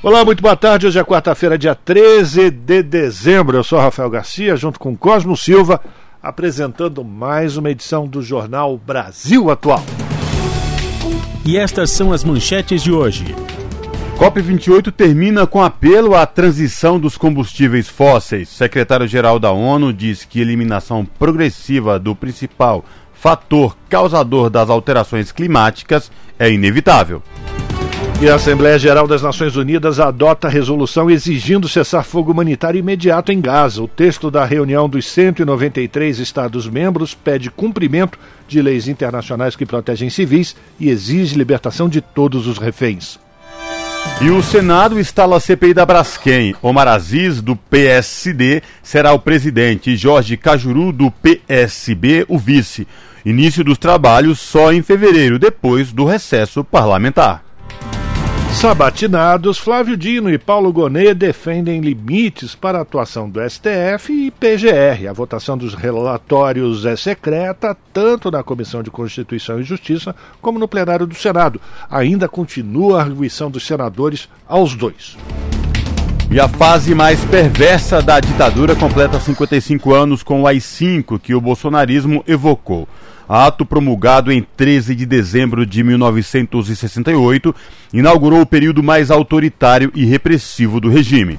Olá, muito boa tarde. Hoje é quarta-feira, dia 13 de dezembro. Eu sou Rafael Garcia, junto com Cosmo Silva, apresentando mais uma edição do Jornal Brasil Atual. E estas são as manchetes de hoje. COP28 termina com apelo à transição dos combustíveis fósseis. Secretário-geral da ONU diz que eliminação progressiva do principal fator causador das alterações climáticas é inevitável. E a Assembleia Geral das Nações Unidas adota resolução exigindo cessar-fogo humanitário imediato em Gaza. O texto da reunião dos 193 Estados-membros pede cumprimento de leis internacionais que protegem civis e exige libertação de todos os reféns. E o Senado instala a CPI da Braskem. Omar Aziz, do PSD, será o presidente e Jorge Cajuru, do PSB, o vice. Início dos trabalhos só em fevereiro, depois do recesso parlamentar. Sabatinados, Flávio Dino e Paulo Gonet defendem limites para a atuação do STF e PGR. A votação dos relatórios é secreta, tanto na Comissão de Constituição e Justiça como no plenário do Senado. Ainda continua a arguição dos senadores aos dois. E a fase mais perversa da ditadura completa 55 anos com o AI-5 que o bolsonarismo evocou. Ato promulgado em 13 de dezembro de 1968, inaugurou o período mais autoritário e repressivo do regime.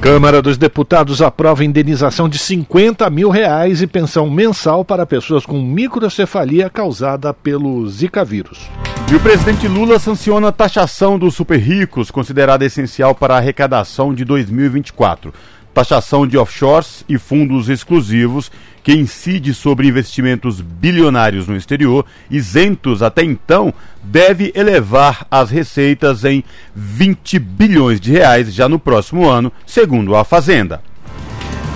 Câmara dos Deputados aprova indenização de 50 mil reais e pensão mensal para pessoas com microcefalia causada pelo Zika vírus. E o presidente Lula sanciona a taxação dos super ricos, considerada essencial para a arrecadação de 2024 taxação de offshores e fundos exclusivos que incide sobre investimentos bilionários no exterior, isentos até então, deve elevar as receitas em 20 bilhões de reais já no próximo ano, segundo a Fazenda.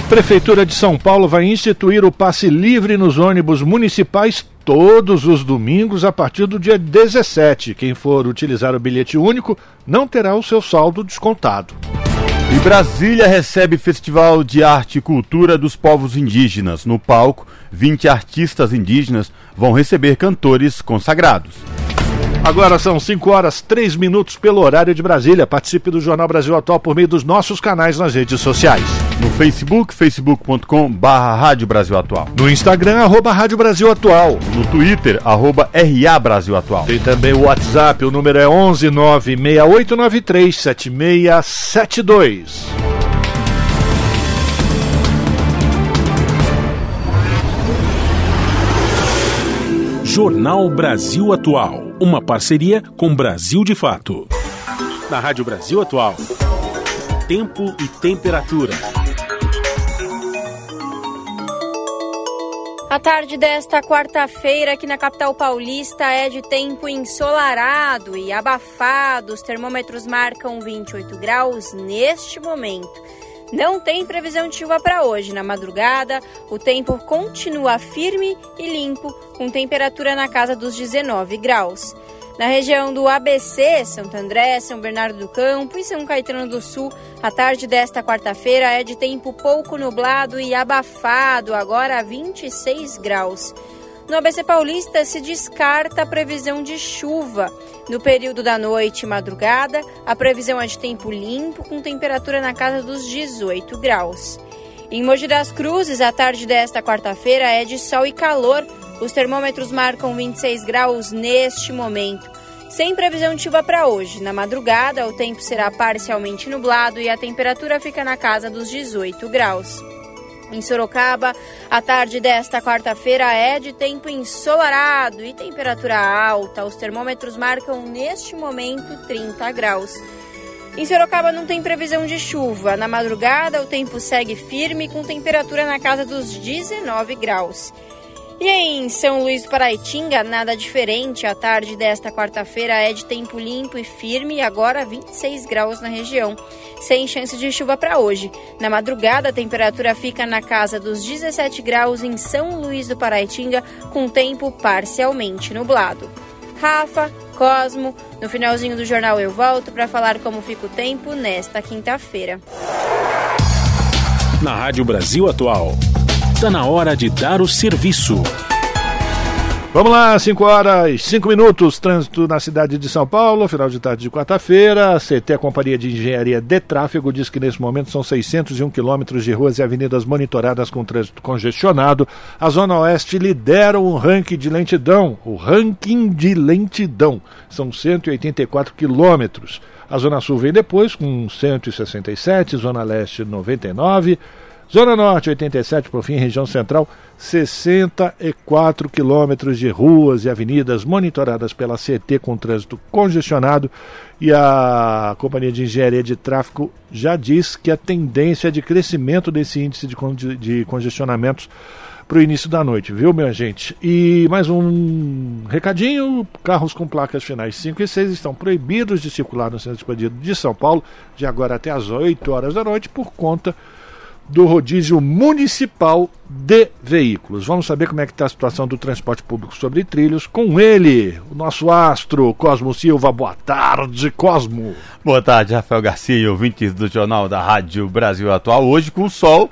Prefeitura de São Paulo vai instituir o passe livre nos ônibus municipais todos os domingos a partir do dia 17. Quem for utilizar o bilhete único não terá o seu saldo descontado. E Brasília recebe Festival de Arte e Cultura dos Povos Indígenas. No palco, 20 artistas indígenas vão receber cantores consagrados. Agora são 5 horas 3 minutos pelo horário de Brasília. Participe do Jornal Brasil Atual por meio dos nossos canais nas redes sociais. No Facebook, facebook.com barra Rádio Brasil Atual. No Instagram, arroba Rádio Brasil Atual. No Twitter, arroba RA Brasil Atual. Tem também o WhatsApp, o número é 11 96893 7672. Jornal Brasil Atual, uma parceria com Brasil de Fato. Na Rádio Brasil Atual, tempo e temperatura. A tarde desta quarta-feira aqui na capital paulista é de tempo ensolarado e abafado. Os termômetros marcam 28 graus neste momento. Não tem previsão de chuva para hoje. Na madrugada, o tempo continua firme e limpo, com temperatura na casa dos 19 graus. Na região do ABC, Santo André, São Bernardo do Campo e São Caetano do Sul, a tarde desta quarta-feira é de tempo pouco nublado e abafado, agora 26 graus. No ABC Paulista se descarta a previsão de chuva. No período da noite e madrugada, a previsão é de tempo limpo, com temperatura na casa dos 18 graus. Em Mogi das Cruzes, a tarde desta quarta-feira é de sol e calor. Os termômetros marcam 26 graus neste momento. Sem previsão de chuva para hoje. Na madrugada, o tempo será parcialmente nublado e a temperatura fica na casa dos 18 graus. Em Sorocaba, a tarde desta quarta-feira é de tempo ensolarado e temperatura alta. Os termômetros marcam neste momento 30 graus. Em Sorocaba não tem previsão de chuva. Na madrugada, o tempo segue firme com temperatura na casa dos 19 graus. E em São Luís do Paraitinga, nada diferente. A tarde desta quarta-feira é de tempo limpo e firme, agora 26 graus na região, sem chance de chuva para hoje. Na madrugada, a temperatura fica na casa dos 17 graus em São Luís do Paraitinga, com tempo parcialmente nublado. Rafa, Cosmo, no finalzinho do jornal eu volto para falar como fica o tempo nesta quinta-feira. Na Rádio Brasil Atual. Está na hora de dar o serviço. Vamos lá, 5 horas 5 minutos, trânsito na cidade de São Paulo, final de tarde de quarta-feira. A CT, a Companhia de Engenharia de Tráfego, diz que nesse momento são 601 quilômetros de ruas e avenidas monitoradas com trânsito congestionado. A Zona Oeste lidera o ranking de lentidão, o ranking de lentidão. São 184 quilômetros. A Zona Sul vem depois com 167, Zona Leste 99. Zona Norte, 87, por fim, região central, 64 quilômetros de ruas e avenidas monitoradas pela CT com trânsito congestionado. E a Companhia de Engenharia de Tráfego já diz que a tendência é de crescimento desse índice de, de congestionamentos para o início da noite, viu, minha gente? E mais um recadinho: carros com placas finais 5 e 6 estão proibidos de circular no centro expandido de São Paulo de agora até as 8 horas da noite por conta do rodízio municipal de veículos. Vamos saber como é que está a situação do transporte público sobre trilhos com ele, o nosso astro, Cosmo Silva. Boa tarde, Cosmo. Boa tarde, Rafael Garcia ouvintes do Jornal da Rádio Brasil Atual. Hoje com o sol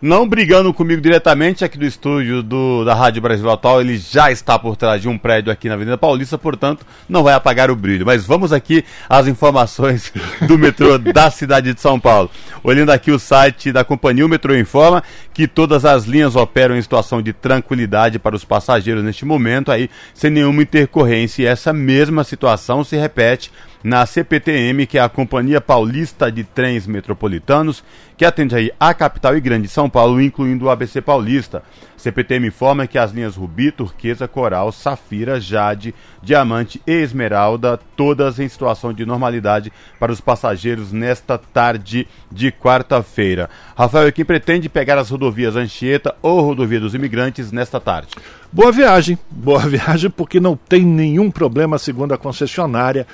não brigando comigo diretamente aqui do estúdio do, da Rádio Brasil Atual, ele já está por trás de um prédio aqui na Avenida Paulista, portanto, não vai apagar o brilho. Mas vamos aqui às informações do metrô da cidade de São Paulo. Olhando aqui o site da companhia, o metrô informa que todas as linhas operam em situação de tranquilidade para os passageiros neste momento, aí sem nenhuma intercorrência. E essa mesma situação se repete na CPTM, que é a Companhia Paulista de Trens Metropolitanos, que atende aí a capital e grande São Paulo, incluindo o ABC Paulista. CPTM informa que as linhas Rubi, Turquesa, Coral, Safira, Jade, Diamante e Esmeralda, todas em situação de normalidade para os passageiros nesta tarde de quarta-feira. Rafael, quem pretende pegar as rodovias Anchieta ou Rodovia dos Imigrantes nesta tarde? Boa viagem, boa viagem, porque não tem nenhum problema, segundo a concessionária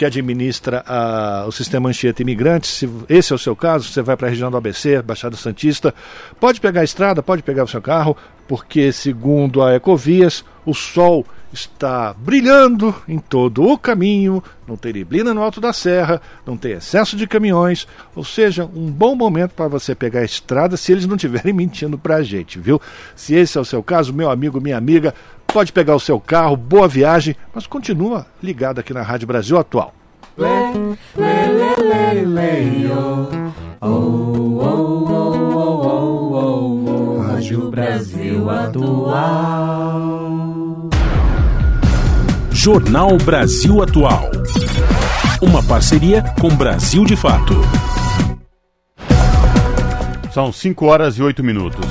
que administra a, o sistema Anchieta Imigrantes. Se esse é o seu caso, você vai para a região do ABC, Baixada Santista, pode pegar a estrada, pode pegar o seu carro, porque, segundo a Ecovias, o sol está brilhando em todo o caminho, não tem neblina no alto da serra, não tem excesso de caminhões, ou seja, um bom momento para você pegar a estrada se eles não estiverem mentindo para a gente, viu? Se esse é o seu caso, meu amigo, minha amiga, pode pegar o seu carro, boa viagem, mas continua ligado aqui na Rádio Brasil Atual. Lê, lê, lê, lê, lê, oh, oh, oh, Rádio Brasil Atual. Jornal Brasil Atual. Uma parceria com Brasil de Fato. São 5 horas e 8 minutos.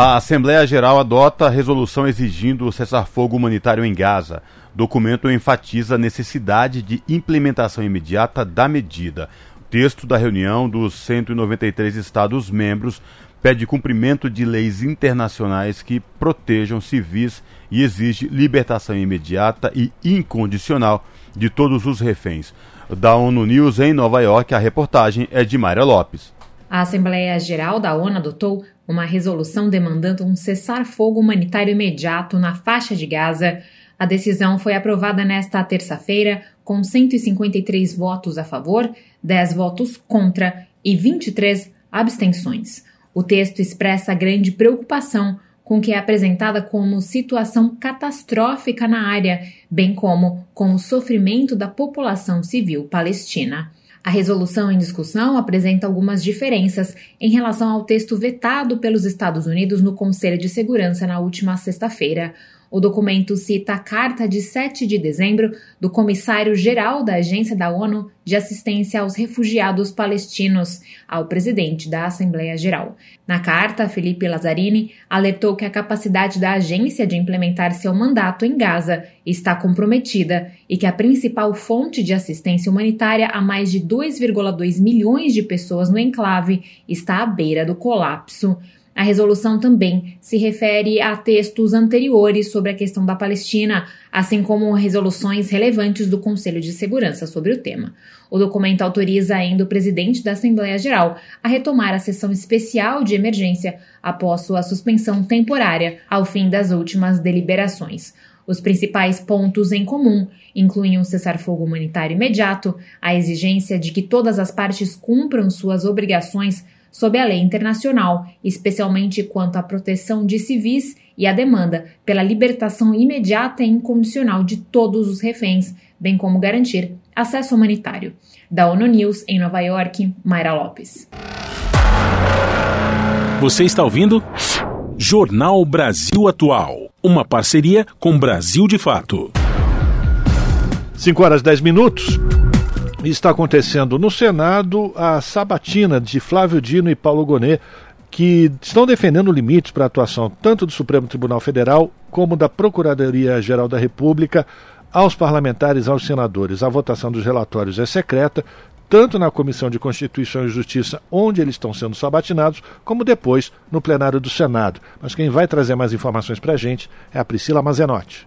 A Assembleia Geral adota resolução exigindo o cessar-fogo humanitário em Gaza. Documento enfatiza a necessidade de implementação imediata da medida. Texto da reunião dos 193 Estados-membros pede cumprimento de leis internacionais que protejam civis e exige libertação imediata e incondicional de todos os reféns. Da ONU News em Nova York, a reportagem é de Mayra Lopes. A Assembleia Geral da ONU adotou uma resolução demandando um cessar-fogo humanitário imediato na faixa de Gaza. A decisão foi aprovada nesta terça-feira com 153 votos a favor, 10 votos contra e 23 abstenções. O texto expressa grande preocupação com o que é apresentada como situação catastrófica na área, bem como com o sofrimento da população civil palestina. A resolução em discussão apresenta algumas diferenças em relação ao texto vetado pelos Estados Unidos no Conselho de Segurança na última sexta-feira. O documento cita a carta de 7 de dezembro do comissário-geral da Agência da ONU de Assistência aos Refugiados Palestinos ao presidente da Assembleia Geral. Na carta, Felipe Lazzarini alertou que a capacidade da agência de implementar seu mandato em Gaza está comprometida e que a principal fonte de assistência humanitária a mais de 2,2 milhões de pessoas no enclave está à beira do colapso. A resolução também se refere a textos anteriores sobre a questão da Palestina, assim como resoluções relevantes do Conselho de Segurança sobre o tema. O documento autoriza ainda o presidente da Assembleia Geral a retomar a sessão especial de emergência após sua suspensão temporária ao fim das últimas deliberações. Os principais pontos em comum incluem um cessar-fogo humanitário imediato, a exigência de que todas as partes cumpram suas obrigações sob a lei internacional, especialmente quanto à proteção de civis e a demanda pela libertação imediata e incondicional de todos os reféns, bem como garantir acesso humanitário. Da ONU News, em Nova York, Mayra Lopes. Você está ouvindo? Jornal Brasil Atual. Uma parceria com Brasil de Fato. 5 horas 10 minutos está acontecendo no Senado a sabatina de Flávio Dino e Paulo Gonet, que estão defendendo limites para a atuação tanto do Supremo Tribunal Federal como da Procuradoria-Geral da República aos parlamentares, aos senadores. A votação dos relatórios é secreta, tanto na Comissão de Constituição e Justiça, onde eles estão sendo sabatinados, como depois no plenário do Senado. Mas quem vai trazer mais informações para a gente é a Priscila Mazenotti.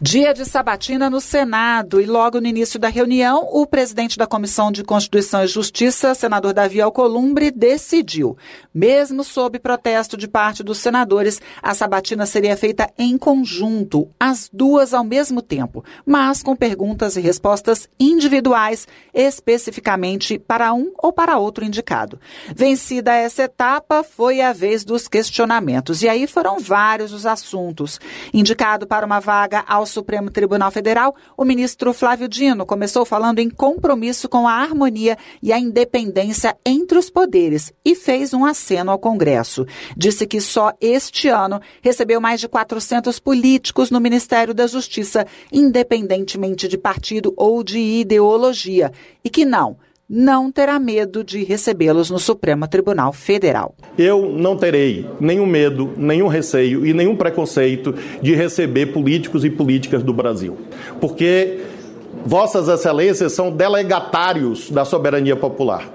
Dia de sabatina no Senado e logo no início da reunião, o presidente da Comissão de Constituição e Justiça, senador Davi Alcolumbre, decidiu, mesmo sob protesto de parte dos senadores, a sabatina seria feita em conjunto, as duas ao mesmo tempo, mas com perguntas e respostas individuais, especificamente para um ou para outro indicado. Vencida essa etapa, foi a vez dos questionamentos, e aí foram vários os assuntos. Indicado para uma vaga ao Supremo Tribunal Federal, o ministro Flávio Dino começou falando em compromisso com a harmonia e a independência entre os poderes e fez um aceno ao Congresso. Disse que só este ano recebeu mais de 400 políticos no Ministério da Justiça, independentemente de partido ou de ideologia, e que não não terá medo de recebê-los no Supremo Tribunal Federal. Eu não terei nenhum medo, nenhum receio e nenhum preconceito de receber políticos e políticas do Brasil. Porque Vossas Excelências são delegatários da soberania popular.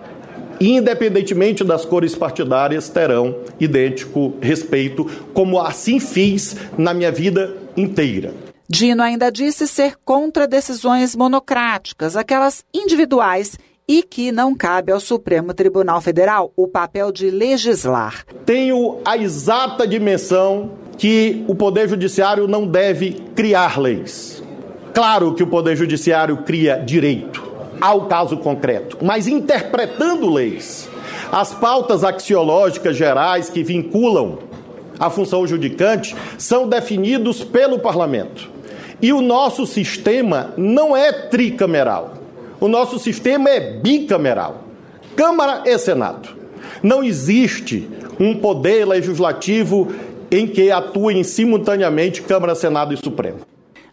Independentemente das cores partidárias, terão idêntico respeito, como assim fiz na minha vida inteira. Dino ainda disse ser contra decisões monocráticas, aquelas individuais e que não cabe ao Supremo Tribunal Federal o papel de legislar. Tenho a exata dimensão que o Poder Judiciário não deve criar leis. Claro que o Poder Judiciário cria direito ao caso concreto, mas interpretando leis. As pautas axiológicas gerais que vinculam a função judicante são definidos pelo parlamento. E o nosso sistema não é tricameral. O nosso sistema é bicameral Câmara e Senado. Não existe um poder legislativo em que atuem simultaneamente Câmara, Senado e Supremo.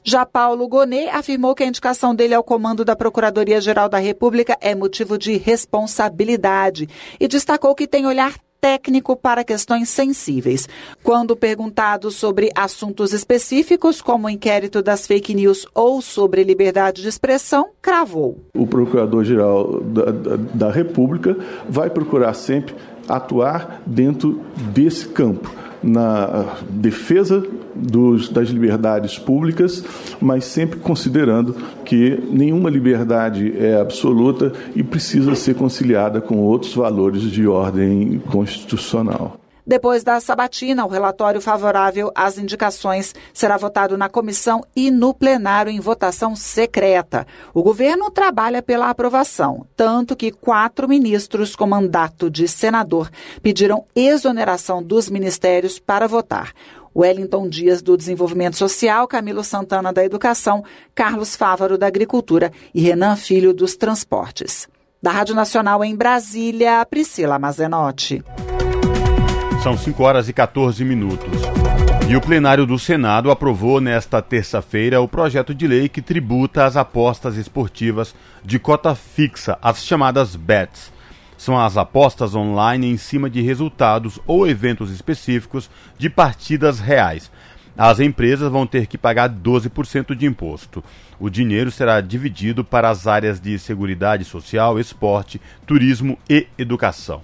Já Paulo Gonet afirmou que a indicação dele ao comando da Procuradoria-Geral da República é motivo de responsabilidade e destacou que tem olhar técnico para questões sensíveis. Quando perguntado sobre assuntos específicos, como o inquérito das fake news ou sobre liberdade de expressão, cravou. O Procurador-Geral da, da, da República vai procurar sempre atuar dentro desse campo na defesa dos, das liberdades públicas, mas sempre considerando que nenhuma liberdade é absoluta e precisa ser conciliada com outros valores de ordem constitucional. Depois da sabatina, o relatório favorável às indicações será votado na comissão e no plenário em votação secreta. O governo trabalha pela aprovação, tanto que quatro ministros com mandato de senador pediram exoneração dos ministérios para votar. Wellington Dias do Desenvolvimento Social, Camilo Santana da Educação, Carlos Fávaro da Agricultura e Renan Filho dos Transportes. Da Rádio Nacional em Brasília, Priscila Mazenotti. São 5 horas e 14 minutos. E o plenário do Senado aprovou nesta terça-feira o projeto de lei que tributa as apostas esportivas de cota fixa, as chamadas BETs. São as apostas online em cima de resultados ou eventos específicos de partidas reais. As empresas vão ter que pagar 12% de imposto. O dinheiro será dividido para as áreas de seguridade social, esporte, turismo e educação.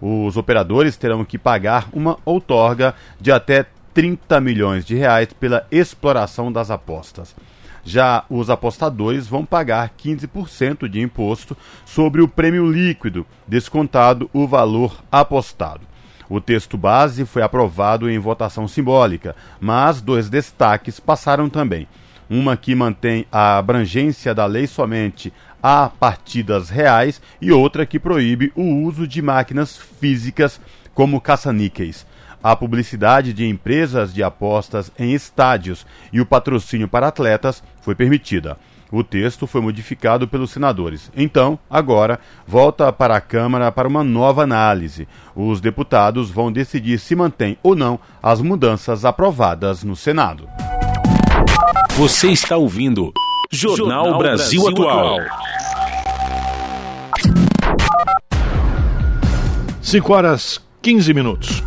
Os operadores terão que pagar uma outorga de até 30 milhões de reais pela exploração das apostas. Já os apostadores vão pagar 15% de imposto sobre o prêmio líquido, descontado o valor apostado. O texto base foi aprovado em votação simbólica, mas dois destaques passaram também. Uma que mantém a abrangência da lei somente a partidas reais e outra que proíbe o uso de máquinas físicas como caça-níqueis a publicidade de empresas de apostas em estádios e o patrocínio para atletas foi permitida. O texto foi modificado pelos senadores. Então, agora, volta para a Câmara para uma nova análise. Os deputados vão decidir se mantém ou não as mudanças aprovadas no Senado. Você está ouvindo Jornal, Jornal Brasil, Brasil, Atual. 5 horas 15 minutos.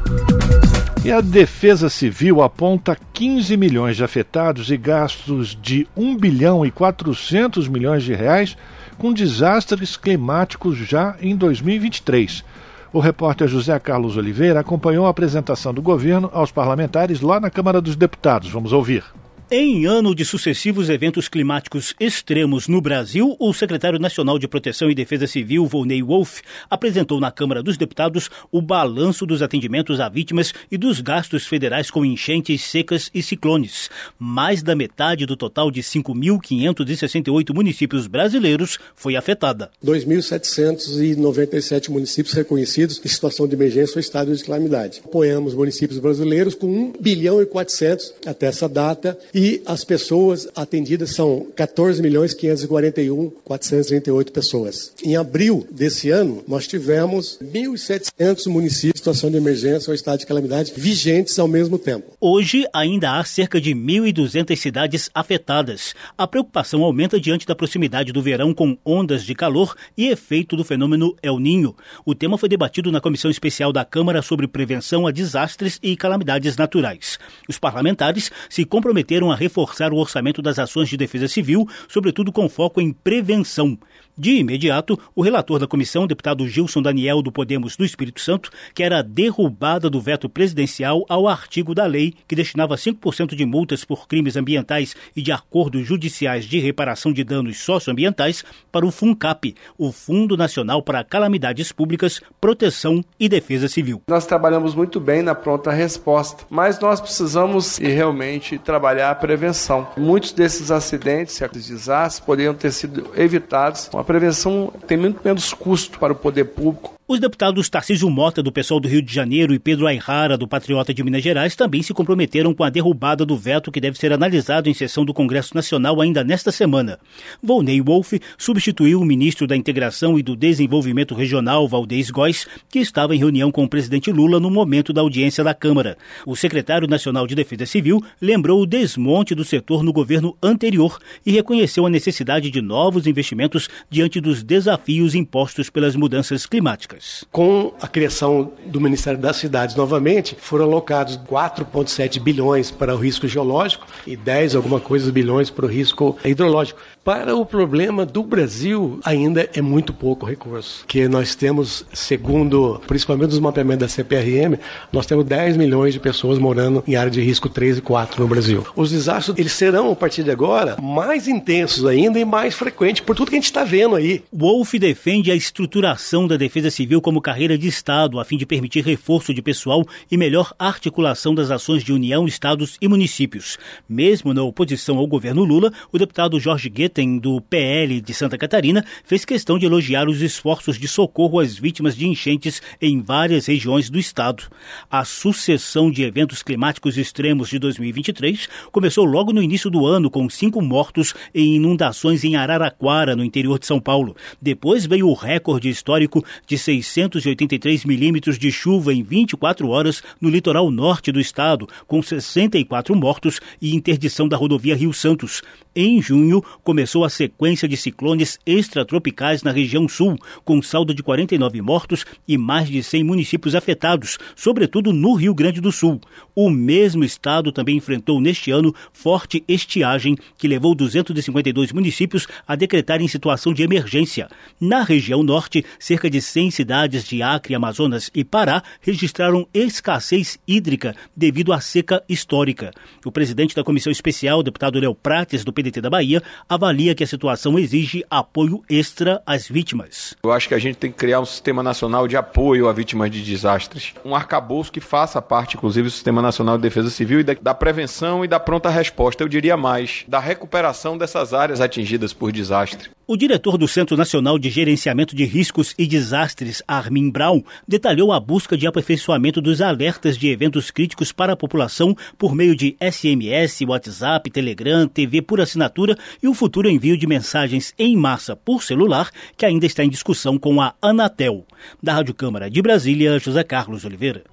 E a Defesa Civil aponta 15 milhões de afetados e gastos de 1 bilhão e 400 milhões de reais com desastres climáticos já em 2023. O repórter José Carlos Oliveira acompanhou a apresentação do governo aos parlamentares lá na Câmara dos Deputados. Vamos ouvir. Em ano de sucessivos eventos climáticos extremos no Brasil, o secretário nacional de Proteção e Defesa Civil, Volney Wolff, apresentou na Câmara dos Deputados o balanço dos atendimentos a vítimas e dos gastos federais com enchentes secas e ciclones. Mais da metade do total de 5.568 municípios brasileiros foi afetada. 2.797 municípios reconhecidos em situação de emergência ou estado de calamidade. Apoiamos municípios brasileiros com 1 bilhão e 400 até essa data e as pessoas atendidas são 14 milhões 541 438 pessoas. Em abril desse ano, nós tivemos 1.700 municípios em situação de emergência ou estado de calamidade vigentes ao mesmo tempo. Hoje ainda há cerca de 1.200 cidades afetadas. A preocupação aumenta diante da proximidade do verão com ondas de calor e efeito do fenômeno El Ninho. O tema foi debatido na Comissão Especial da Câmara sobre Prevenção a Desastres e Calamidades Naturais. Os parlamentares se comprometeram a reforçar o orçamento das ações de defesa civil, sobretudo com foco em prevenção. De imediato, o relator da comissão, deputado Gilson Daniel do Podemos do Espírito Santo, quer a derrubada do veto presidencial ao artigo da lei que destinava 5% de multas por crimes ambientais e de acordos judiciais de reparação de danos socioambientais para o FUNCAP, o Fundo Nacional para Calamidades Públicas, Proteção e Defesa Civil. Nós trabalhamos muito bem na pronta resposta, mas nós precisamos realmente trabalhar a prevenção. Muitos desses acidentes, esses desastres, poderiam ter sido evitados com a prevenção tem muito menos custo para o poder público os deputados Tarcísio Mota, do Pessoal do Rio de Janeiro, e Pedro Ayrara, do Patriota de Minas Gerais, também se comprometeram com a derrubada do veto que deve ser analisado em sessão do Congresso Nacional ainda nesta semana. Volney Wolff substituiu o ministro da Integração e do Desenvolvimento Regional, Valdez Góes, que estava em reunião com o presidente Lula no momento da audiência da Câmara. O secretário nacional de Defesa Civil lembrou o desmonte do setor no governo anterior e reconheceu a necessidade de novos investimentos diante dos desafios impostos pelas mudanças climáticas. Com a criação do Ministério das Cidades novamente, foram alocados 4,7 bilhões para o risco geológico e 10 alguma coisa bilhões para o risco hidrológico. Para o problema do Brasil, ainda é muito pouco recurso, que nós temos, segundo, principalmente os mapeamentos da CPRM, nós temos 10 milhões de pessoas morando em área de risco 3 e 4 no Brasil. Os desastres, eles serão, a partir de agora, mais intensos ainda e mais frequentes, por tudo que a gente está vendo aí. Wolf defende a estruturação da defesa civil como carreira de Estado, a fim de permitir reforço de pessoal e melhor articulação das ações de União, Estados e municípios. Mesmo na oposição ao governo Lula, o deputado Jorge Guetta do PL de Santa Catarina, fez questão de elogiar os esforços de socorro às vítimas de enchentes em várias regiões do estado. A sucessão de eventos climáticos extremos de 2023 começou logo no início do ano, com cinco mortos em inundações em Araraquara, no interior de São Paulo. Depois veio o recorde histórico de 683 milímetros de chuva em 24 horas no litoral norte do estado, com 64 mortos e interdição da rodovia Rio Santos. Em junho, começou a sequência de ciclones extratropicais na região sul, com saldo de 49 mortos e mais de 100 municípios afetados, sobretudo no Rio Grande do Sul. O mesmo estado também enfrentou neste ano forte estiagem, que levou 252 municípios a decretarem situação de emergência. Na região norte, cerca de 100 cidades de Acre, Amazonas e Pará registraram escassez hídrica devido à seca histórica. O presidente da Comissão Especial, deputado Léo Prates, do PDT da Bahia, avalia que a situação exige apoio extra às vítimas. Eu acho que a gente tem que criar um sistema nacional de apoio a vítimas de desastres. Um arcabouço que faça parte, inclusive, do Sistema Nacional de Defesa Civil e da, da prevenção e da pronta resposta. Eu diria mais, da recuperação dessas áreas atingidas por desastre. O diretor do Centro Nacional de Gerenciamento de Riscos e Desastres, Armin Brown, detalhou a busca de aperfeiçoamento dos alertas de eventos críticos para a população por meio de SMS, WhatsApp, Telegram, TV por assinatura e o futuro envio de mensagens em massa por celular, que ainda está em discussão com a Anatel. Da Rádio Câmara de Brasília, José Carlos Oliveira.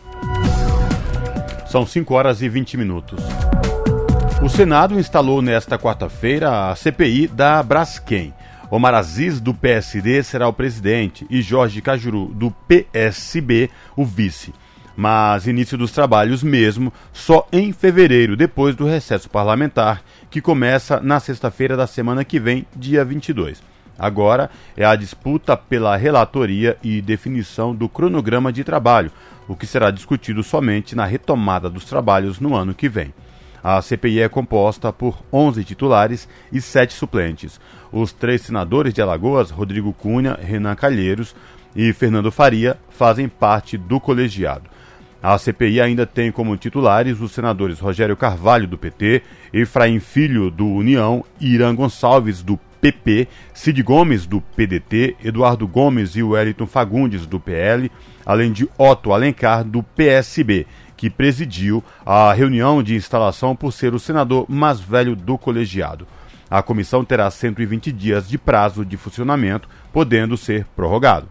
São 5 horas e 20 minutos. O Senado instalou nesta quarta-feira a CPI da Braskem. Omar Aziz, do PSD, será o presidente e Jorge Cajuru, do PSB, o vice. Mas início dos trabalhos mesmo só em fevereiro, depois do recesso parlamentar, que começa na sexta-feira da semana que vem, dia 22. Agora é a disputa pela relatoria e definição do cronograma de trabalho, o que será discutido somente na retomada dos trabalhos no ano que vem. A CPI é composta por 11 titulares e 7 suplentes. Os três senadores de Alagoas, Rodrigo Cunha, Renan Calheiros e Fernando Faria, fazem parte do colegiado. A CPI ainda tem como titulares os senadores Rogério Carvalho, do PT, Efraim Filho, do União, Irã Gonçalves, do PP, Cid Gomes, do PDT, Eduardo Gomes e Wellington Fagundes, do PL, além de Otto Alencar, do PSB que presidiu a reunião de instalação por ser o senador mais velho do colegiado. A comissão terá 120 dias de prazo de funcionamento, podendo ser prorrogado.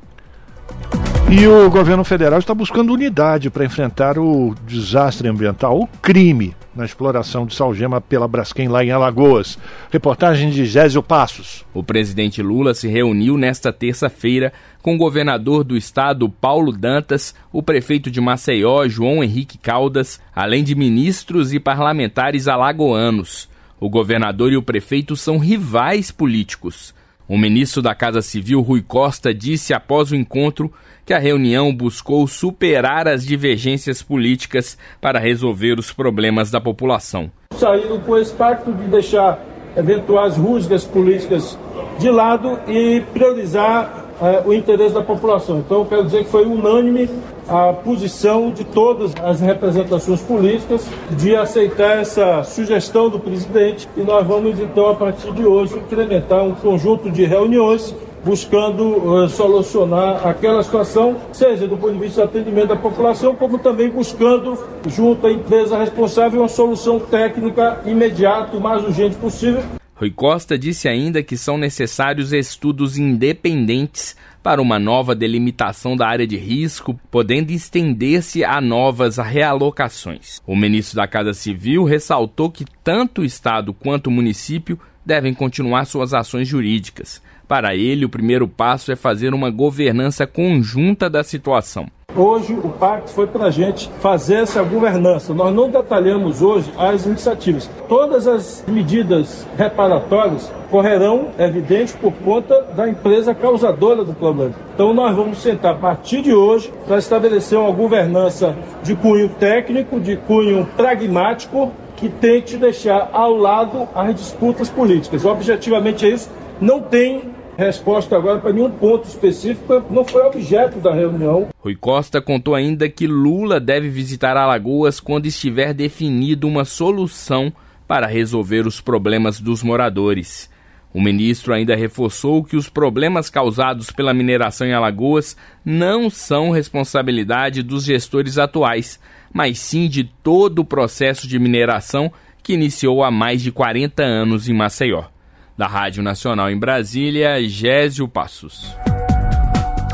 E o governo federal está buscando unidade para enfrentar o desastre ambiental, o crime na exploração de salgema pela Braskem lá em Alagoas. Reportagem de Gésio Passos. O presidente Lula se reuniu nesta terça-feira com o governador do estado Paulo Dantas, o prefeito de Maceió João Henrique Caldas, além de ministros e parlamentares alagoanos. O governador e o prefeito são rivais políticos. O ministro da Casa Civil, Rui Costa, disse após o encontro que a reunião buscou superar as divergências políticas para resolver os problemas da população. Saíram com esse pacto de deixar eventuais rusgas políticas de lado e priorizar é, o interesse da população. Então, eu quero dizer que foi unânime a posição de todas as representações políticas de aceitar essa sugestão do presidente e nós vamos, então, a partir de hoje, incrementar um conjunto de reuniões buscando uh, solucionar aquela situação, seja do ponto de vista do atendimento da população, como também buscando, junto à empresa responsável, uma solução técnica imediata, o mais urgente possível. Rui Costa disse ainda que são necessários estudos independentes para uma nova delimitação da área de risco, podendo estender-se a novas realocações. O ministro da Casa Civil ressaltou que tanto o Estado quanto o município devem continuar suas ações jurídicas. Para ele, o primeiro passo é fazer uma governança conjunta da situação. Hoje o pacto foi para a gente fazer essa governança. Nós não detalhamos hoje as iniciativas. Todas as medidas reparatórias correrão, é evidente, por conta da empresa causadora do problema. Então nós vamos sentar a partir de hoje para estabelecer uma governança de cunho técnico, de cunho pragmático, que tente deixar ao lado as disputas políticas. Objetivamente é isso. Não tem resposta agora para nenhum ponto específico, não foi objeto da reunião. Rui Costa contou ainda que Lula deve visitar Alagoas quando estiver definido uma solução para resolver os problemas dos moradores. O ministro ainda reforçou que os problemas causados pela mineração em Alagoas não são responsabilidade dos gestores atuais, mas sim de todo o processo de mineração que iniciou há mais de 40 anos em Maceió. Da Rádio Nacional em Brasília, Gésio Passos.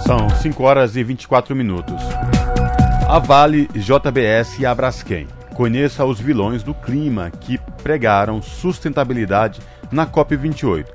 São 5 horas e 24 minutos. A Vale, JBS e a Braskem Conheça os vilões do clima que pregaram sustentabilidade na COP28.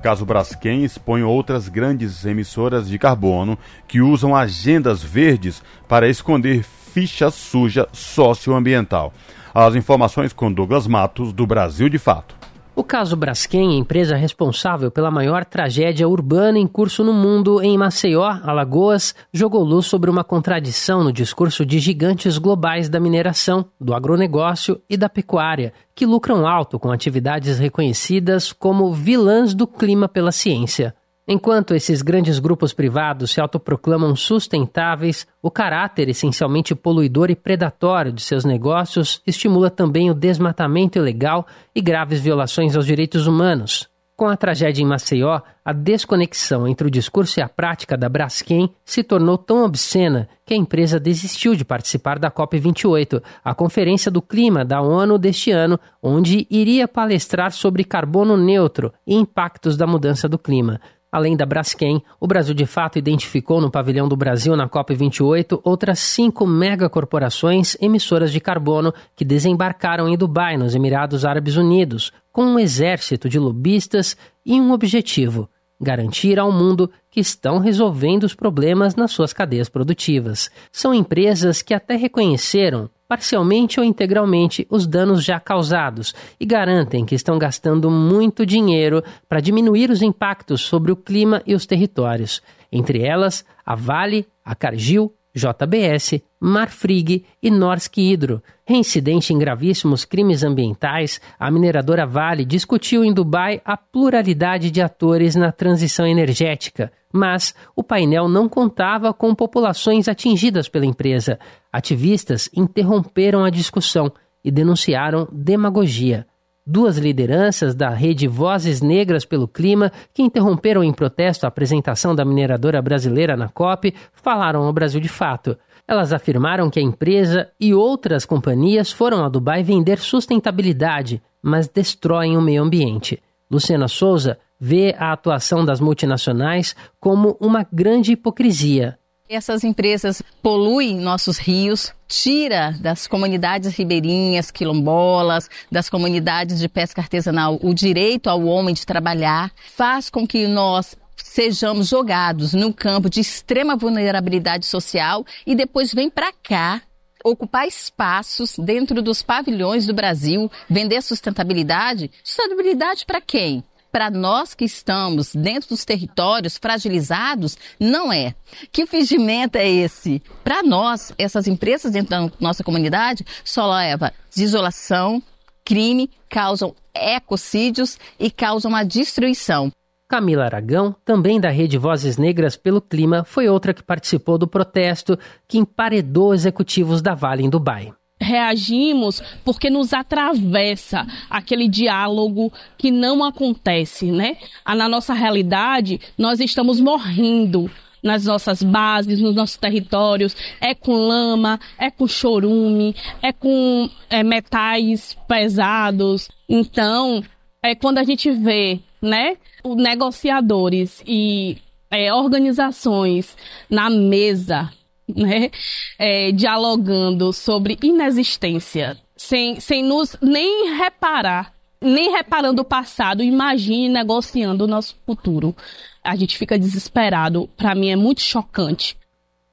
Caso Braskem expõe outras grandes emissoras de carbono que usam agendas verdes para esconder ficha suja socioambiental. As informações com Douglas Matos, do Brasil de Fato. O caso Braskem, empresa responsável pela maior tragédia urbana em curso no mundo em Maceió, Alagoas, jogou luz sobre uma contradição no discurso de gigantes globais da mineração, do agronegócio e da pecuária, que lucram alto com atividades reconhecidas como vilãs do clima pela ciência. Enquanto esses grandes grupos privados se autoproclamam sustentáveis, o caráter essencialmente poluidor e predatório de seus negócios estimula também o desmatamento ilegal e graves violações aos direitos humanos. Com a tragédia em Maceió, a desconexão entre o discurso e a prática da Braskem se tornou tão obscena que a empresa desistiu de participar da COP28, a Conferência do Clima da ONU deste ano, onde iria palestrar sobre carbono neutro e impactos da mudança do clima. Além da Braskem, o Brasil de fato identificou no pavilhão do Brasil na COP28 outras cinco megacorporações emissoras de carbono que desembarcaram em Dubai, nos Emirados Árabes Unidos, com um exército de lobistas e um objetivo: garantir ao mundo que estão resolvendo os problemas nas suas cadeias produtivas. São empresas que até reconheceram parcialmente ou integralmente os danos já causados e garantem que estão gastando muito dinheiro para diminuir os impactos sobre o clima e os territórios. Entre elas, a Vale, a Cargill, JBS, Marfrig e Norsk Hydro. Reincidente em gravíssimos crimes ambientais, a mineradora Vale discutiu em Dubai a pluralidade de atores na transição energética, mas o painel não contava com populações atingidas pela empresa. Ativistas interromperam a discussão e denunciaram demagogia. Duas lideranças da rede Vozes Negras pelo Clima, que interromperam em protesto a apresentação da mineradora brasileira na COP, falaram ao Brasil de fato. Elas afirmaram que a empresa e outras companhias foram a Dubai vender sustentabilidade, mas destroem o meio ambiente. Luciana Souza vê a atuação das multinacionais como uma grande hipocrisia. Essas empresas poluem nossos rios, tira das comunidades ribeirinhas, quilombolas, das comunidades de pesca artesanal o direito ao homem de trabalhar, faz com que nós sejamos jogados num campo de extrema vulnerabilidade social e depois vem para cá ocupar espaços dentro dos pavilhões do Brasil, vender sustentabilidade. Sustentabilidade para quem? Para nós que estamos dentro dos territórios fragilizados, não é. Que fingimento é esse? Para nós, essas empresas dentro da nossa comunidade só leva desolação, crime, causam ecocídios e causam a destruição. Camila Aragão, também da Rede Vozes Negras pelo Clima, foi outra que participou do protesto que emparedou executivos da Vale em Dubai reagimos porque nos atravessa aquele diálogo que não acontece, né? Ah, na nossa realidade, nós estamos morrendo nas nossas bases, nos nossos territórios, é com lama, é com chorume, é com é, metais pesados. Então, é quando a gente vê, né, negociadores e é, organizações na mesa né, é, dialogando sobre inexistência, sem, sem nos nem reparar, nem reparando o passado, imagine negociando o nosso futuro. A gente fica desesperado. Para mim é muito chocante.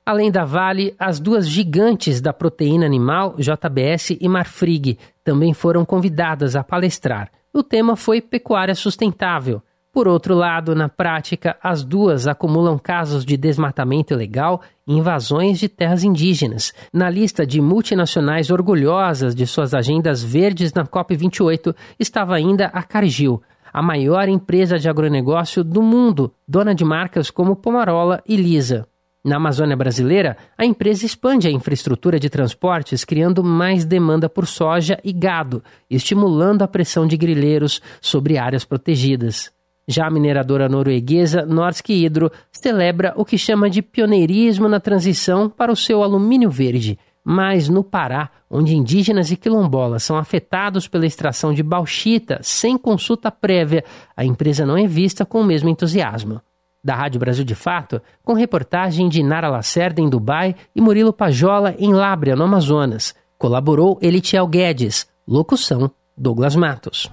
Além da Vale, as duas gigantes da proteína animal, JBS e Marfrig, também foram convidadas a palestrar. O tema foi pecuária sustentável. Por outro lado, na prática, as duas acumulam casos de desmatamento ilegal invasões de terras indígenas. Na lista de multinacionais orgulhosas de suas agendas verdes na COP28 estava ainda a Cargill, a maior empresa de agronegócio do mundo, dona de marcas como Pomarola e Lisa. Na Amazônia brasileira, a empresa expande a infraestrutura de transportes, criando mais demanda por soja e gado, estimulando a pressão de grileiros sobre áreas protegidas. Já a mineradora norueguesa Norsk Hydro celebra o que chama de pioneirismo na transição para o seu alumínio verde. Mas no Pará, onde indígenas e quilombolas são afetados pela extração de bauxita sem consulta prévia, a empresa não é vista com o mesmo entusiasmo. Da Rádio Brasil de Fato, com reportagem de Nara Lacerda em Dubai e Murilo Pajola em Lábrea, no Amazonas. Colaborou Elitiel Guedes. Locução Douglas Matos.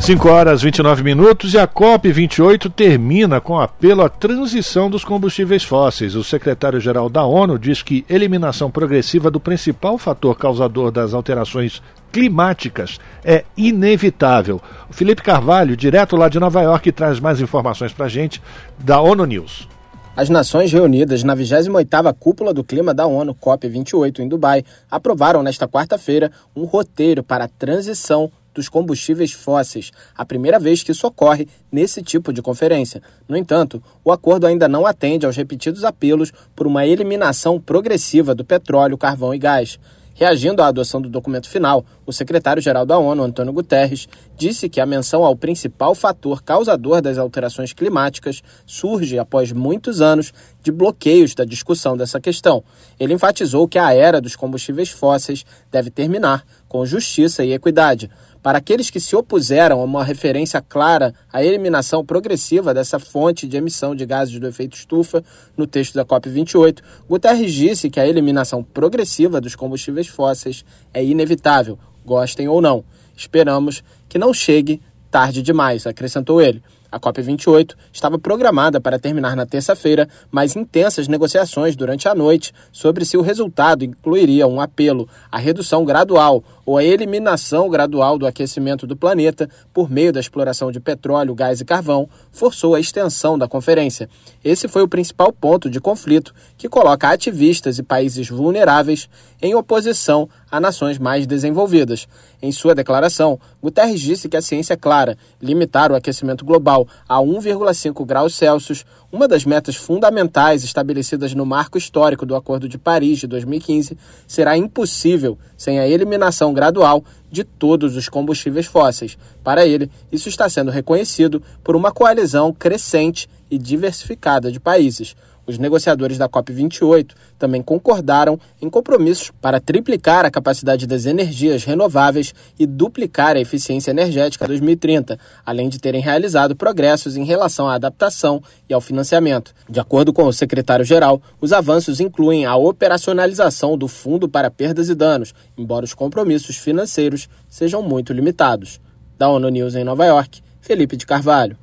5 horas 29 minutos e a COP28 termina com apelo à transição dos combustíveis fósseis. O secretário-geral da ONU diz que eliminação progressiva do principal fator causador das alterações climáticas é inevitável. O Felipe Carvalho, direto lá de Nova York, traz mais informações para a gente da ONU News. As nações reunidas na 28ª Cúpula do Clima da ONU, COP28, em Dubai, aprovaram nesta quarta-feira um roteiro para a transição dos combustíveis fósseis, a primeira vez que isso ocorre nesse tipo de conferência. No entanto, o acordo ainda não atende aos repetidos apelos por uma eliminação progressiva do petróleo, carvão e gás. Reagindo à adoção do documento final, o secretário-geral da ONU, Antônio Guterres, disse que a menção ao principal fator causador das alterações climáticas surge após muitos anos de bloqueios da discussão dessa questão. Ele enfatizou que a era dos combustíveis fósseis deve terminar com justiça e equidade. Para aqueles que se opuseram a uma referência clara à eliminação progressiva dessa fonte de emissão de gases do efeito estufa no texto da COP28, Guterres disse que a eliminação progressiva dos combustíveis fósseis é inevitável, gostem ou não. Esperamos que não chegue tarde demais, acrescentou ele. A COP28 estava programada para terminar na terça-feira, mas intensas negociações durante a noite sobre se o resultado incluiria um apelo à redução gradual ou à eliminação gradual do aquecimento do planeta por meio da exploração de petróleo, gás e carvão forçou a extensão da conferência. Esse foi o principal ponto de conflito que coloca ativistas e países vulneráveis em oposição a nações mais desenvolvidas. Em sua declaração, Guterres disse que a ciência é clara: limitar o aquecimento global a 1,5 graus Celsius, uma das metas fundamentais estabelecidas no marco histórico do Acordo de Paris de 2015, será impossível sem a eliminação gradual de todos os combustíveis fósseis. Para ele, isso está sendo reconhecido por uma coalizão crescente e diversificada de países. Os negociadores da COP28 também concordaram em compromissos para triplicar a capacidade das energias renováveis e duplicar a eficiência energética a 2030, além de terem realizado progressos em relação à adaptação e ao financiamento. De acordo com o secretário-geral, os avanços incluem a operacionalização do Fundo para Perdas e Danos, embora os compromissos financeiros sejam muito limitados. Da ONU News em Nova York, Felipe de Carvalho.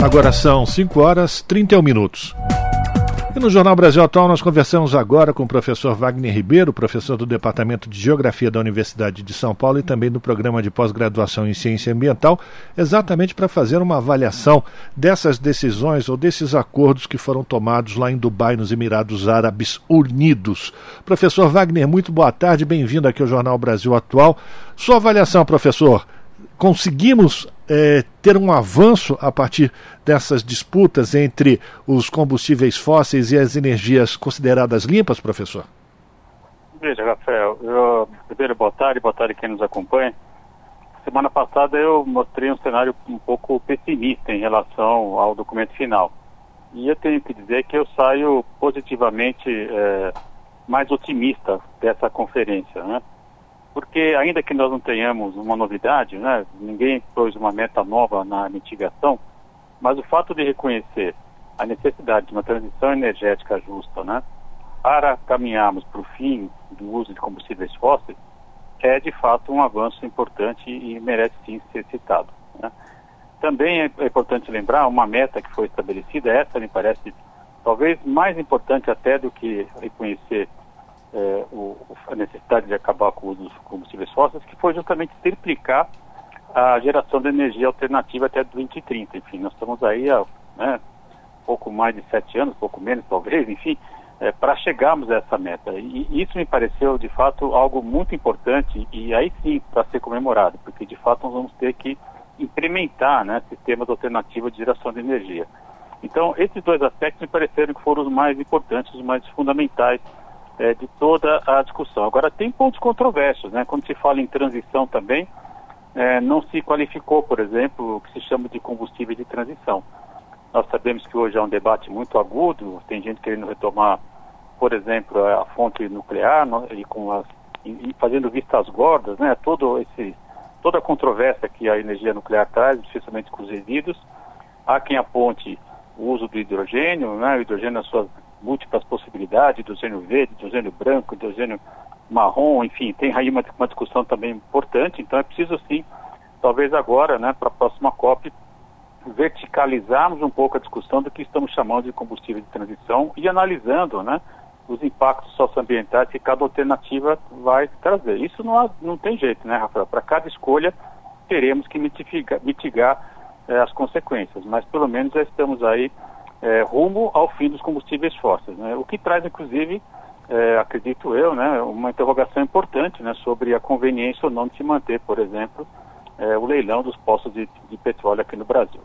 Agora são 5 horas e 31 minutos. E no Jornal Brasil Atual nós conversamos agora com o professor Wagner Ribeiro, professor do Departamento de Geografia da Universidade de São Paulo e também do Programa de Pós-Graduação em Ciência Ambiental, exatamente para fazer uma avaliação dessas decisões ou desses acordos que foram tomados lá em Dubai, nos Emirados Árabes Unidos. Professor Wagner, muito boa tarde, bem-vindo aqui ao Jornal Brasil Atual. Sua avaliação, professor, conseguimos é, ter um avanço a partir dessas disputas entre os combustíveis fósseis e as energias consideradas limpas, professor? Veja, Rafael, eu, primeiro, boa tarde, boa tarde quem nos acompanha. Semana passada eu mostrei um cenário um pouco pessimista em relação ao documento final. E eu tenho que dizer que eu saio positivamente é, mais otimista dessa conferência, né? Porque ainda que nós não tenhamos uma novidade, né, ninguém pôs uma meta nova na mitigação, mas o fato de reconhecer a necessidade de uma transição energética justa, né, para caminharmos para o fim do uso de combustíveis fósseis, é de fato um avanço importante e merece sim ser citado. Né. Também é, é importante lembrar uma meta que foi estabelecida, essa me parece talvez mais importante até do que reconhecer é, o, a necessidade de acabar com os combustíveis fósseis, que foi justamente triplicar a geração de energia alternativa até 2030. Enfim, nós estamos aí há né, pouco mais de sete anos, pouco menos talvez, enfim, é, para chegarmos a essa meta. E, e isso me pareceu, de fato, algo muito importante e aí sim para ser comemorado, porque de fato nós vamos ter que implementar né, sistemas alternativos de geração de energia. Então, esses dois aspectos me pareceram que foram os mais importantes, os mais fundamentais é, de toda a discussão. Agora, tem pontos controversos, né? Quando se fala em transição também, é, não se qualificou, por exemplo, o que se chama de combustível de transição. Nós sabemos que hoje é um debate muito agudo, tem gente querendo retomar, por exemplo, a fonte nuclear e com as, e fazendo vistas gordas, né? Todo esse, toda a controvérsia que a energia nuclear traz, especialmente com os resíduos. Há quem aponte o uso do hidrogênio, né? O hidrogênio nas suas múltiplas possibilidades, hidrogênio verde, hidrogênio branco, hidrogênio marrom, enfim, tem aí uma, uma discussão também importante, então é preciso sim, talvez agora, né, para a próxima COP, verticalizarmos um pouco a discussão do que estamos chamando de combustível de transição e analisando, né, os impactos socioambientais que cada alternativa vai trazer. Isso não, há, não tem jeito, né, Rafael? Para cada escolha teremos que mitigar, mitigar eh, as consequências, mas pelo menos já estamos aí eh, rumo ao fim dos combustíveis fósseis, né? O que traz, inclusive, eh, acredito eu, né, uma interrogação importante, né, sobre a conveniência ou não de se manter, por exemplo, o leilão dos postos de, de petróleo aqui no Brasil.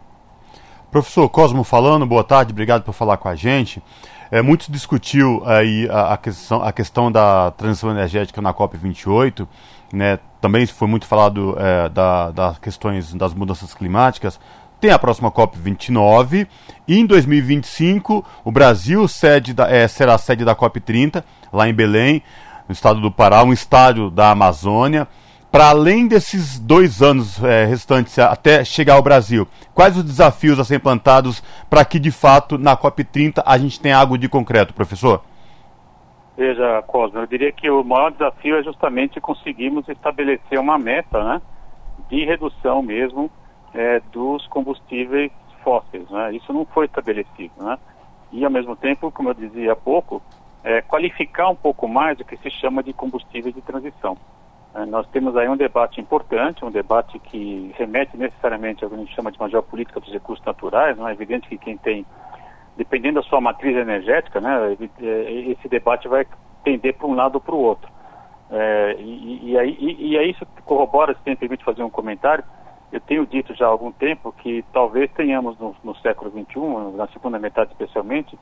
Professor Cosmo falando, boa tarde, obrigado por falar com a gente. É, muito discutiu aí a, a, questão, a questão da transição energética na COP28, né? Também foi muito falado é, da, das questões das mudanças climáticas. Tem a próxima COP29 e em 2025 o Brasil sede da, é, será sede da COP30 lá em Belém, no estado do Pará, um estádio da Amazônia para além desses dois anos é, restantes até chegar ao Brasil, quais os desafios a serem implantados para que, de fato, na COP30 a gente tenha algo de concreto, professor? Veja, Cosmo, eu diria que o maior desafio é justamente conseguirmos estabelecer uma meta né, de redução mesmo é, dos combustíveis fósseis. Né? Isso não foi estabelecido. Né? E, ao mesmo tempo, como eu dizia há pouco, é, qualificar um pouco mais o que se chama de combustível de transição. É, nós temos aí um debate importante, um debate que remete necessariamente ao que a gente chama de uma geopolítica dos recursos naturais. Não é evidente que quem tem, dependendo da sua matriz energética, né, é, esse debate vai tender para um lado ou para o outro. É, e, e, aí, e, e isso corrobora, se me permite fazer um comentário, eu tenho dito já há algum tempo que talvez tenhamos no, no século XXI, na segunda metade especialmente,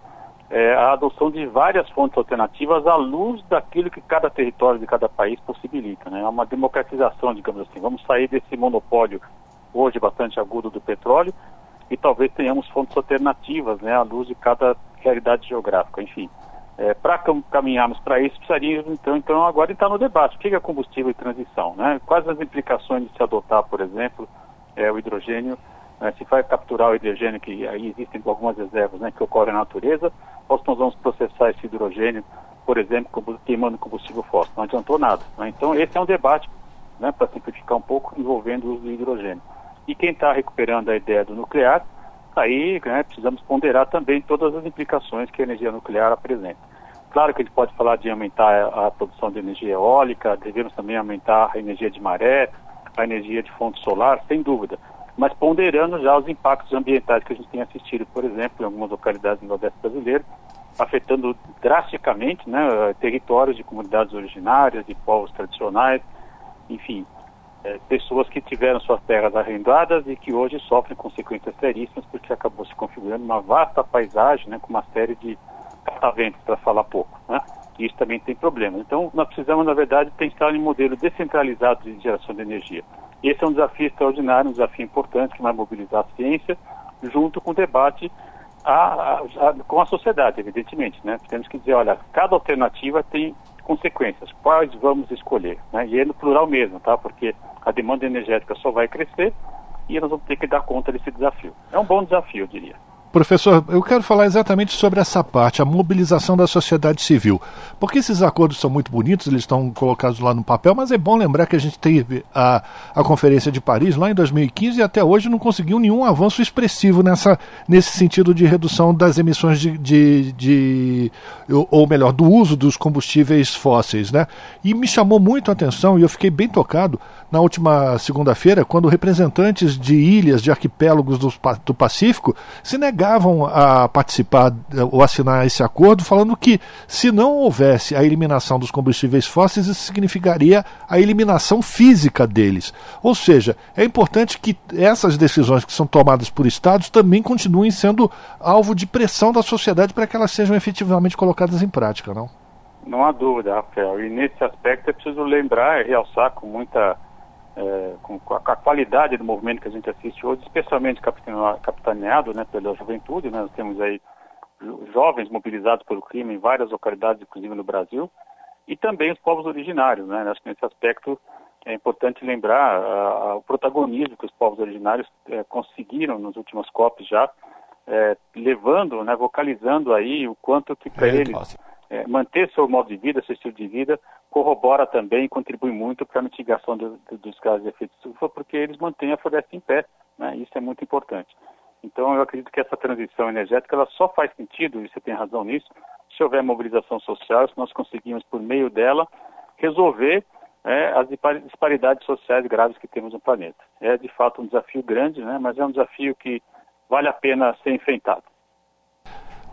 é, a adoção de várias fontes alternativas à luz daquilo que cada território de cada país possibilita. Né? É uma democratização, digamos assim. Vamos sair desse monopólio hoje bastante agudo do petróleo e talvez tenhamos fontes alternativas né, à luz de cada realidade geográfica. Enfim, é, para caminharmos para isso, precisaríamos então, então agora entrar no debate. O que é combustível e transição? Né? Quais as implicações de se adotar, por exemplo, é, o hidrogênio né, se vai capturar o hidrogênio, que aí existem algumas reservas né, que ocorrem na natureza, ou se nós vamos processar esse hidrogênio, por exemplo, queimando combustível fóssil. Não adiantou nada. Né? Então, esse é um debate, né, para simplificar um pouco, envolvendo o uso do hidrogênio. E quem está recuperando a ideia do nuclear, aí né, precisamos ponderar também todas as implicações que a energia nuclear apresenta. Claro que a gente pode falar de aumentar a, produção de energia eólica, devemos também aumentar a energia de maré, a energia de fonte solar, sem dúvida mas ponderando já os impactos ambientais que a gente tem assistido, por exemplo, em algumas localidades do Nordeste brasileiro, afetando drasticamente né, territórios de comunidades originárias, de povos tradicionais, enfim, é, pessoas que tiveram suas terras arrendadas e que hoje sofrem consequências seríssimas porque acabou se configurando uma vasta paisagem né, com uma série de cataventos, para falar pouco. Né? E isso também tem problemas. Então, nós precisamos, na verdade, pensar em um modelo descentralizado de geração de energia. Esse é um desafio extraordinário, um desafio importante que vai mobilizar a ciência junto com o debate a, a, a, com a sociedade, evidentemente. Né? Temos que dizer, olha, cada alternativa tem consequências, quais vamos escolher? Né? E é no plural mesmo, tá? porque a demanda energética só vai crescer e nós vamos ter que dar conta desse desafio. É um bom desafio, eu diria. Professor, eu quero falar exatamente sobre essa parte, a mobilização da sociedade civil. Porque esses acordos são muito bonitos, eles estão colocados lá no papel, mas é bom lembrar que a gente teve a, a Conferência de Paris lá em 2015 e até hoje não conseguiu nenhum avanço expressivo nessa, nesse sentido de redução das emissões de, de, de ou melhor, do uso dos combustíveis fósseis. Né? E me chamou muito a atenção e eu fiquei bem tocado na última segunda-feira, quando representantes de ilhas, de arquipélagos do, do Pacífico se negavam a participar ou assinar esse acordo, falando que se não houvesse a eliminação dos combustíveis fósseis, isso significaria a eliminação física deles. Ou seja, é importante que essas decisões que são tomadas por estados também continuem sendo alvo de pressão da sociedade para que elas sejam efetivamente colocadas em prática, não? Não há dúvida, Rafael. E nesse aspecto é preciso lembrar e realçar com muita é, com, a, a, qualidade do movimento que a gente assiste hoje, especialmente capitaneado né, pela juventude, né, nós temos aí jovens mobilizados pelo crime em várias localidades, inclusive no Brasil, e também os povos originários. Né, acho que nesse aspecto é importante lembrar a, a, o protagonismo que os povos originários é, conseguiram nos últimos COPs já, é, levando, né, vocalizando aí o quanto que para eles manter seu modo de vida, seu estilo de vida, corrobora também contribui muito para a mitigação do, do, dos gases de efeito estufa, porque eles mantêm a floresta em pé, né? Isso é muito importante. Então, eu acredito que essa transição energética ela só faz sentido, e você tem razão nisso, se houver mobilização social, se nós conseguimos, por meio dela, resolver é, as disparidades sociais graves que temos no planeta. É, de fato, um desafio grande, né, mas é um desafio que vale a pena ser enfrentado.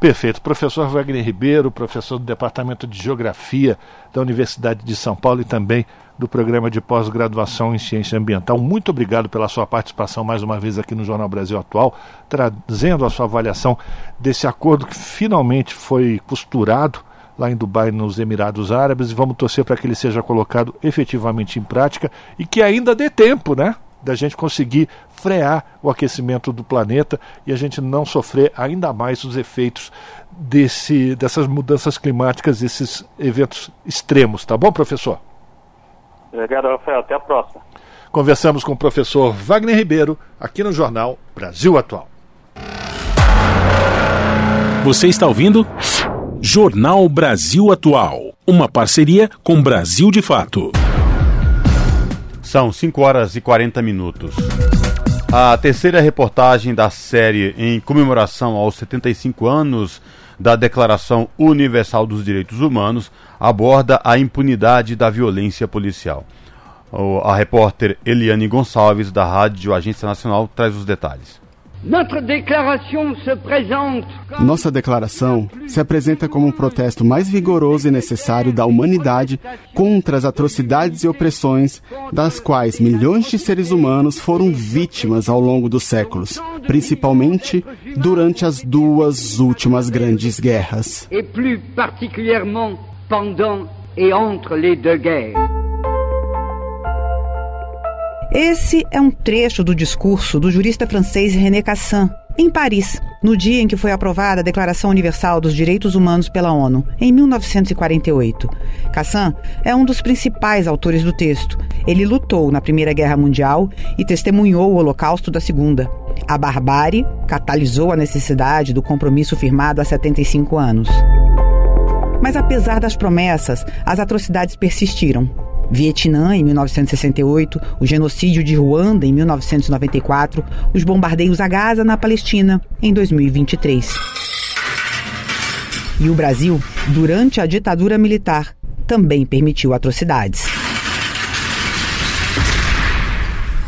Perfeito. Professor Wagner Ribeiro, professor do Departamento de Geografia da Universidade de São Paulo e também do programa de pós-graduação em Ciência Ambiental. Muito obrigado pela sua participação mais uma vez aqui no Jornal Brasil Atual, trazendo a sua avaliação desse acordo que finalmente foi costurado lá em Dubai, nos Emirados Árabes, e vamos torcer para que ele seja colocado efetivamente em prática e que ainda dê tempo, né? Da gente conseguir frear o aquecimento do planeta e a gente não sofrer ainda mais os efeitos desse, dessas mudanças climáticas, esses eventos extremos. Tá bom, professor? Obrigado, Rafael. Até a próxima. Conversamos com o professor Wagner Ribeiro, aqui no Jornal Brasil Atual. Você está ouvindo? Jornal Brasil Atual. Uma parceria com Brasil de Fato. São 5 horas e 40 minutos. A terceira reportagem da série em comemoração aos 75 anos da Declaração Universal dos Direitos Humanos aborda a impunidade da violência policial. A repórter Eliane Gonçalves, da Rádio Agência Nacional, traz os detalhes. Nossa declaração se apresenta como um protesto mais vigoroso e necessário da humanidade contra as atrocidades e opressões das quais milhões de seres humanos foram vítimas ao longo dos séculos, principalmente durante as duas últimas grandes guerras. E particulièrement pendant et entre les deux guerres. Esse é um trecho do discurso do jurista francês René Cassin, em Paris, no dia em que foi aprovada a Declaração Universal dos Direitos Humanos pela ONU, em 1948. Cassin é um dos principais autores do texto. Ele lutou na Primeira Guerra Mundial e testemunhou o Holocausto da Segunda. A barbárie catalisou a necessidade do compromisso firmado há 75 anos. Mas apesar das promessas, as atrocidades persistiram. Vietnã, em 1968, o genocídio de Ruanda, em 1994, os bombardeios a Gaza, na Palestina, em 2023. E o Brasil, durante a ditadura militar, também permitiu atrocidades.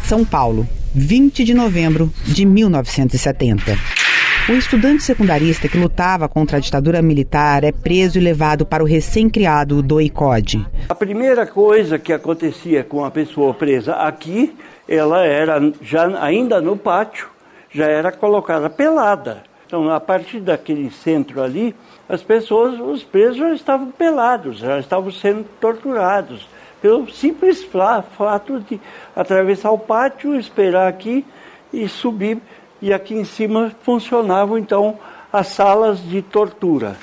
São Paulo, 20 de novembro de 1970. O estudante secundarista que lutava contra a ditadura militar é preso e levado para o recém-criado DOICOD. A primeira coisa que acontecia com a pessoa presa aqui, ela era já ainda no pátio, já era colocada pelada. Então, a partir daquele centro ali, as pessoas, os presos já estavam pelados, já estavam sendo torturados pelo simples fato de atravessar o pátio, esperar aqui e subir e aqui em cima funcionavam então as salas de tortura.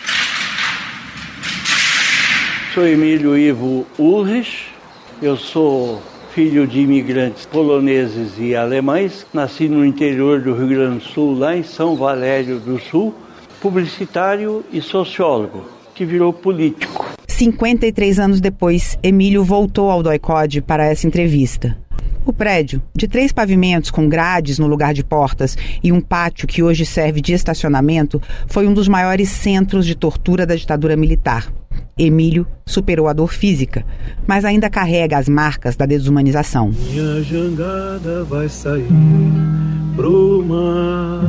Sou Emílio Ivo Ulrich, eu sou filho de imigrantes poloneses e alemães, nasci no interior do Rio Grande do Sul, lá em São Valério do Sul, publicitário e sociólogo, que virou político. 53 anos depois, Emílio voltou ao DOICOD para essa entrevista. O prédio, de três pavimentos com grades no lugar de portas e um pátio que hoje serve de estacionamento, foi um dos maiores centros de tortura da ditadura militar. Emílio superou a dor física, mas ainda carrega as marcas da desumanização. Minha jangada vai sair pro mar.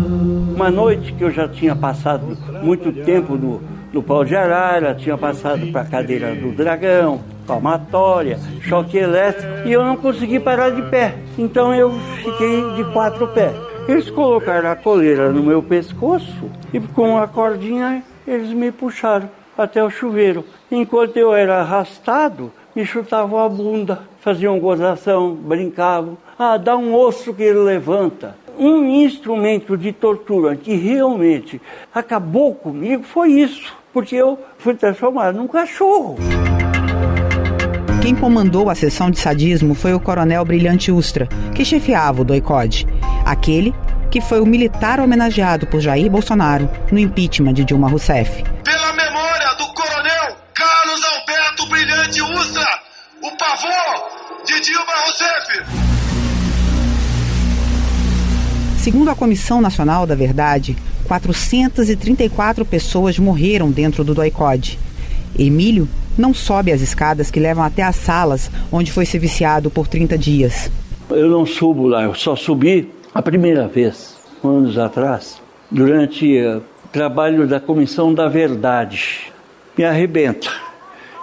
Uma noite que eu já tinha passado muito tempo no, no pau de arara, tinha passado para a cadeira do dragão, palmatória, choque elétrico, e eu não consegui parar de pé. Então eu fiquei de quatro pés. Eles colocaram a coleira no meu pescoço e com a cordinha eles me puxaram até o chuveiro. Enquanto eu era arrastado, me chutavam a bunda, faziam gozação, brincavam. Ah, dá um osso que ele levanta. Um instrumento de tortura que realmente acabou comigo foi isso, porque eu fui transformado num cachorro. Quem comandou a sessão de sadismo foi o coronel Brilhante Ustra, que chefiava o doicode. Aquele que foi o militar homenageado por Jair Bolsonaro no impeachment de Dilma Rousseff. Pela memória do coronel Carlos Alberto Brilhante Ustra, avô de Dilma Rousseff. Segundo a Comissão Nacional da Verdade, 434 pessoas morreram dentro do doicode. Emílio não sobe as escadas que levam até as salas onde foi ser viciado por 30 dias. Eu não subo lá, eu só subi a primeira vez, anos atrás, durante o trabalho da Comissão da Verdade. Me arrebenta.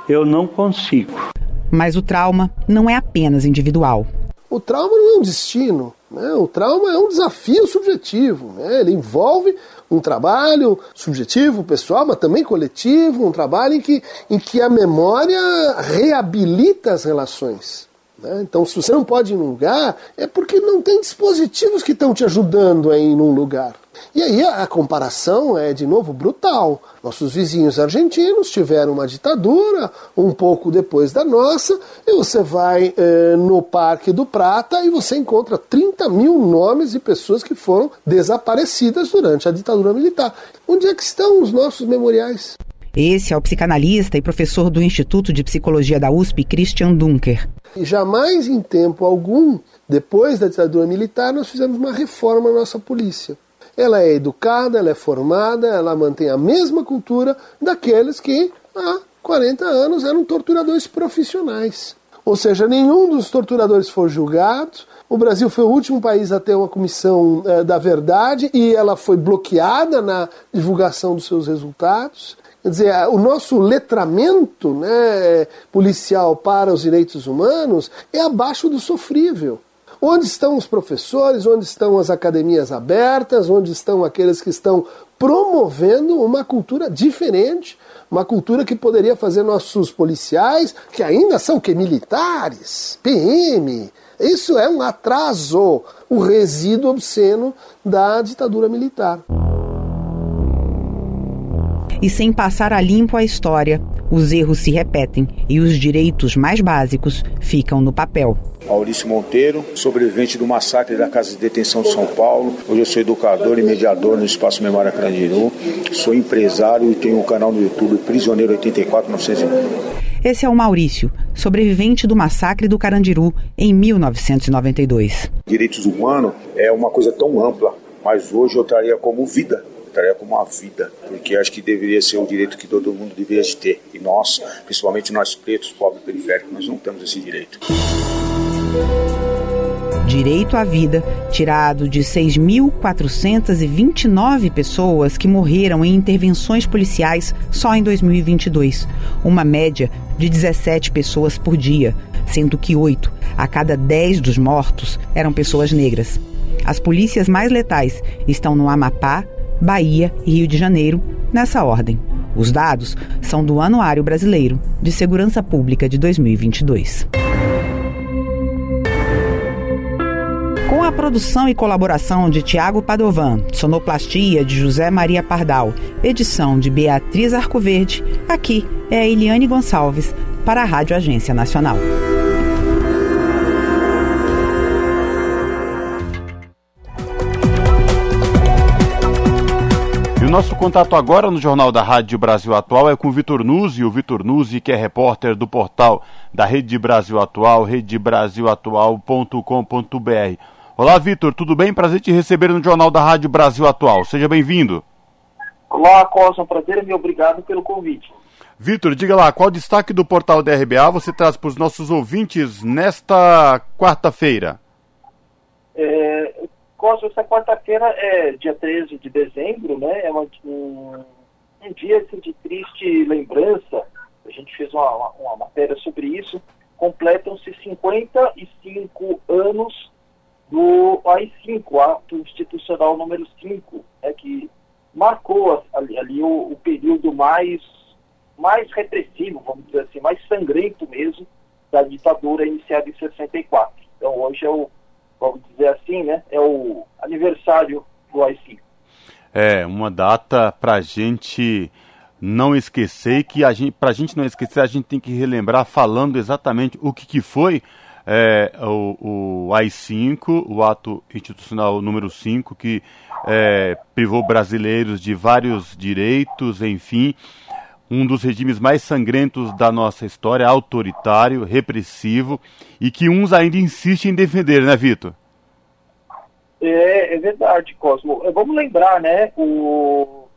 Eu não consigo. Mas o trauma não é apenas individual. O trauma não é um destino, né? o trauma é um desafio subjetivo. Né? Ele envolve um trabalho subjetivo, pessoal, mas também coletivo, um trabalho em que, em que a memória reabilita as relações. Né? Então, se você não pode ir num lugar, é porque não tem dispositivos que estão te ajudando a ir num lugar. E aí a, comparação é de novo brutal. Nossos vizinhos argentinos tiveram uma ditadura um pouco depois da nossa, e você vai eh, no Parque do Prata e você encontra 30 mil nomes de pessoas que foram desaparecidas durante a ditadura militar. Onde é que estão os nossos memoriais? Esse é o psicanalista e professor do Instituto de Psicologia da USP, Christian Dunker. E jamais em tempo algum, depois da ditadura militar, nós fizemos uma reforma na nossa polícia. Ela é educada, ela é formada, ela mantém a mesma cultura daqueles que há 40 anos eram torturadores profissionais. Ou seja, nenhum dos torturadores foi julgado. O Brasil foi o último país a ter uma comissão é, da verdade e ela foi bloqueada na divulgação dos seus resultados. Quer dizer, o nosso letramento né, policial para os direitos humanos é abaixo do sofrível. Onde estão os professores? Onde estão as academias abertas? Onde estão aqueles que estão promovendo uma cultura diferente? Uma cultura que poderia fazer nossos policiais, que ainda são que militares, PM. Isso é um atraso, o resíduo obsceno da ditadura militar. E sem passar a limpo a história, os erros se repetem e os direitos mais básicos ficam no papel. Maurício Monteiro, sobrevivente do massacre da Casa de Detenção de São Paulo. Hoje eu sou educador e mediador no Espaço Memória Carandiru. Sou empresário e tenho um canal no YouTube Prisioneiro 84901. Esse é o Maurício, sobrevivente do massacre do Carandiru em 1992. Direitos humanos é uma coisa tão ampla, mas hoje eu traria como vida trataria como uma vida, porque acho que deveria ser o direito que todo mundo deveria ter. E nós, principalmente nós pretos, pobres periféricos, nós não temos esse direito. Direito à vida, tirado de 6.429 pessoas que morreram em intervenções policiais só em 2022, uma média de 17 pessoas por dia, sendo que 8 a cada 10 dos mortos eram pessoas negras. As polícias mais letais estão no Amapá, Bahia e Rio de Janeiro, nessa ordem. Os dados são do Anuário Brasileiro de Segurança Pública de 2022. Com a produção e colaboração de Tiago Padovan, sonoplastia de José Maria Pardal, edição de Beatriz Arcoverde, aqui é Eliane Gonçalves para a Rádio Agência Nacional. O nosso contato agora no Jornal da Rádio Brasil Atual é com o Vitor Nuzzi, o Vitor Nuzzi, que é repórter do portal da Rede Brasil Atual, redebrasilatual.com.br. Olá, Vitor, tudo bem? Prazer te receber no Jornal da Rádio Brasil Atual. Seja bem-vindo. Olá, Costa, um prazer e obrigado pelo convite. Vitor, diga lá, qual o destaque do portal da RBA você traz para os nossos ouvintes nesta quarta-feira? É, Costa, essa quarta-feira é dia 13 de dezembro, né? É uma, um, um dia assim, de triste lembrança. A gente fez uma, uma, uma matéria sobre isso. Completam-se 55 anos do AI-5, Ato Institucional número 5, né, que marcou ali, ali o, o, período mais, mais repressivo, vamos dizer assim, mais sangrento mesmo, da ditadura iniciada em 64. Então hoje é o vamos dizer assim, né? É o aniversário do AI-5. É, uma data para a gente não esquecer, que a gente, para a gente não esquecer, a gente tem que relembrar falando exatamente o que, que foi é, o, o AI-5, o ato institucional número 5, que é, privou brasileiros de vários direitos, enfim. Um dos regimes mais sangrentos da nossa história, autoritário, repressivo, e que uns ainda insistem em defender, né, Vitor? É, é verdade, Cosmo. É, vamos lembrar, né, o,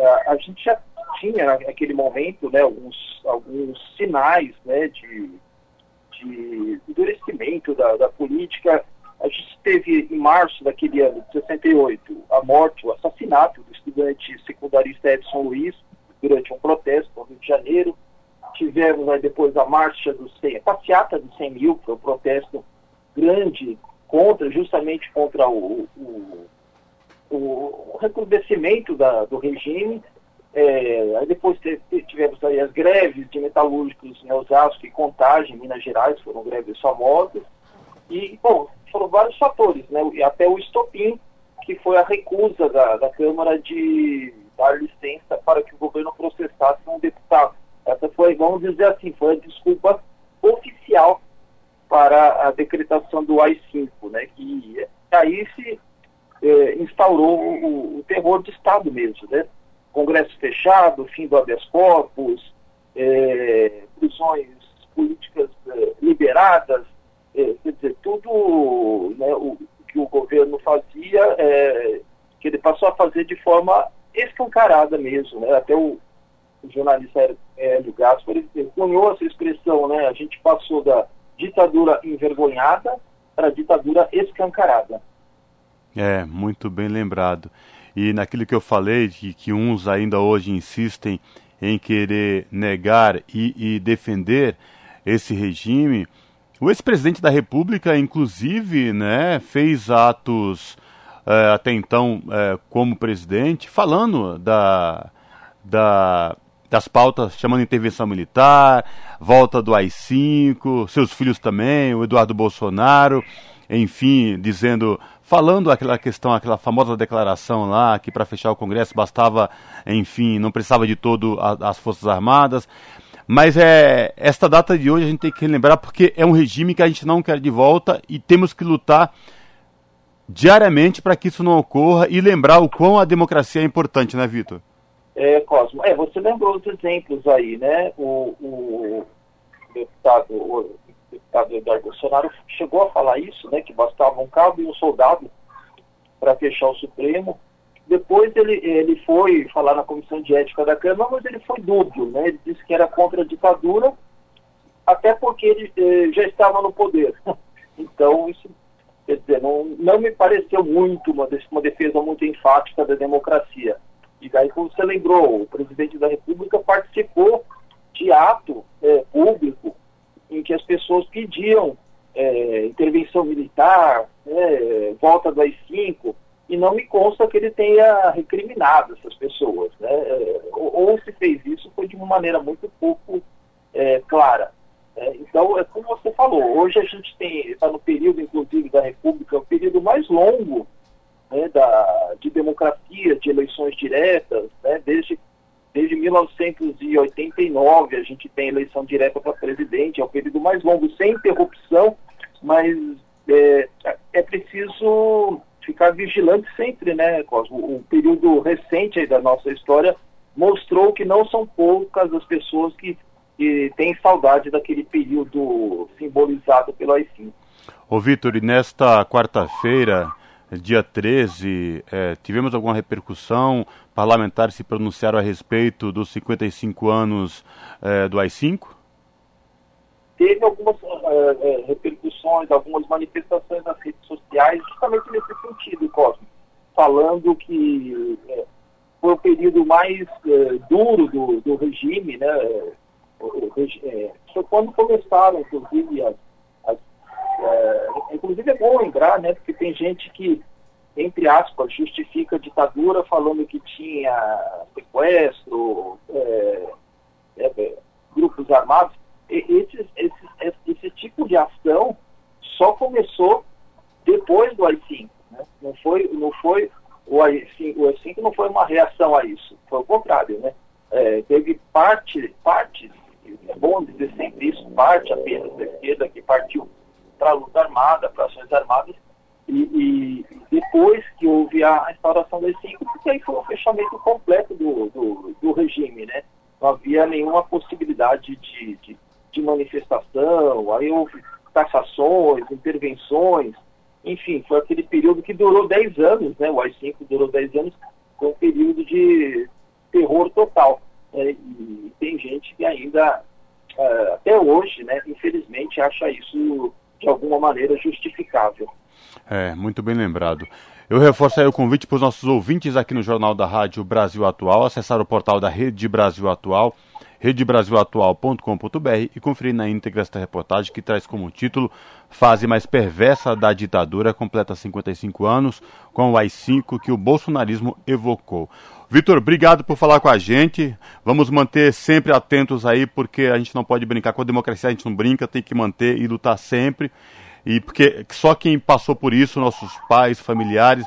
a, a gente já tinha naquele momento, né, alguns, alguns sinais, né, de, de endurecimento da, da política. A gente teve, em março daquele ano, de 68, a morte, o assassinato do estudante secundarista Edson Luiz, durante um protesto no Rio de Janeiro. Tivemos aí depois a marcha dos 100, a passeata dos 100 mil, que foi um protesto grande contra, justamente contra o, o, o recrudescimento da, do regime. É, aí depois tivemos aí as greves de metalúrgicos em Osasco e Contagem, em Minas Gerais, foram greves famosas. E, bom, foram vários fatores, né? Até o estopim, que foi a recusa da, da Câmara de dar licença para que o governo processasse um deputado. Essa foi, vamos dizer assim, foi a desculpa oficial para a decretação do AI-5, né, que aí se eh, instaurou o, o, terror de Estado mesmo, né? Congresso fechado, fim do habeas corpus, eh, prisões políticas eh, liberadas, quer dizer, tudo né, o, que o governo fazia, que ele passou a fazer de forma escancarada mesmo, né? Até o, o jornalista Hélio Gaspar, cunhou essa expressão, né? A gente passou da ditadura envergonhada para a ditadura escancarada. É, muito bem lembrado. E naquilo que eu falei, de que uns ainda hoje insistem em querer negar e, e defender esse regime, o ex-presidente da República, inclusive, né, fez atos é, até então é, como presidente, falando da, da, das pautas chamando intervenção militar, volta do AI-5, seus filhos também, o Eduardo Bolsonaro, enfim, dizendo, falando aquela questão, aquela famosa declaração lá, que para fechar o Congresso bastava, enfim, não precisava de todo a, as Forças Armadas. Mas é esta data de hoje a gente tem que lembrar porque é um regime que a gente não quer de volta e temos que lutar diariamente para que isso não ocorra e lembrar o quão a democracia é importante, né, Vitor? É, Cosmo, é, você lembrou os exemplos aí, né? O, o deputado, o deputado Eduardo Bolsonaro chegou a falar isso, né? Que bastava um cabo e um soldado para fechar o Supremo. Depois ele, ele foi falar na comissão de ética da Câmara, mas ele foi dúbio, né? Ele disse que era contra a ditadura, até porque ele eh, já estava no poder. Então, isso Quer dizer, não, não me pareceu muito uma, uma defesa muito enfática da democracia. E daí, como você lembrou, o presidente da República participou de ato é, público em que as pessoas pediam é, intervenção militar, é, volta do AI-5, e não me consta que ele tenha recriminado essas pessoas. Né? É, ou, ou, se fez isso foi de uma maneira muito pouco é, clara. É, então, é como você falou, hoje a gente está no período, inclusive, da República, o período mais longo né, da, de democracia, de eleições diretas, né, desde, desde 1989 a gente tem eleição direta para presidente, é o período mais longo, sem interrupção, mas é, é preciso ficar vigilante sempre, né, Cosmo? O período recente da nossa história mostrou que não são poucas as pessoas que que tem saudade daquele período simbolizado pelo AI-5. Ô Vitor, e nesta quarta-feira, dia 13, é, tivemos alguma repercussão? Parlamentares se pronunciaram a respeito dos 55 anos é, do AI-5? Teve algumas é, é, repercussões, algumas manifestações nas redes sociais, justamente nesse sentido, Cosme, falando que é, foi o período mais é, duro do, do regime, né? É, foi quando começaram, inclusive, as, as é, inclusive é bom lembrar, né, porque tem gente que, entre aspas, justifica a ditadura falando que tinha sequestro, é, é, é grupos armados. E, esses, esses, esse tipo de ação só começou depois do AI-5. Né? Não foi, não foi o AI-5, o AI-5 não foi uma reação a isso, foi o contrário, né? É, teve parte, partes é bom dizer sempre isso, parte apenas da esquerda que partiu para a luta armada, para ações armadas, e, e, depois que houve a instauração das cinco, porque aí foi o fechamento completo do, do do regime, né? Não havia nenhuma possibilidade de, de, de manifestação, aí houve taxações, intervenções, enfim, foi aquele período que durou 10 anos, né? O AI-5 durou 10 anos, foi um período de terror total. Né? E tem gente que ainda, uh, até hoje, né, infelizmente, acha isso de alguma maneira justificável. É, muito bem lembrado. Eu reforço aí o convite para os nossos ouvintes aqui no Jornal da Rádio Brasil Atual, acessar o portal da Rede Brasil Atual, redebrasilatual.com.br e conferir na íntegra esta reportagem que traz como título Fase mais perversa da ditadura completa 55 anos com o AI-5 que o bolsonarismo evocou. Vitor, obrigado por falar com a gente. Vamos manter sempre atentos aí, porque a gente não pode brincar com a democracia, a gente não brinca, tem que manter e lutar sempre. E porque só quem passou por isso, nossos pais, familiares,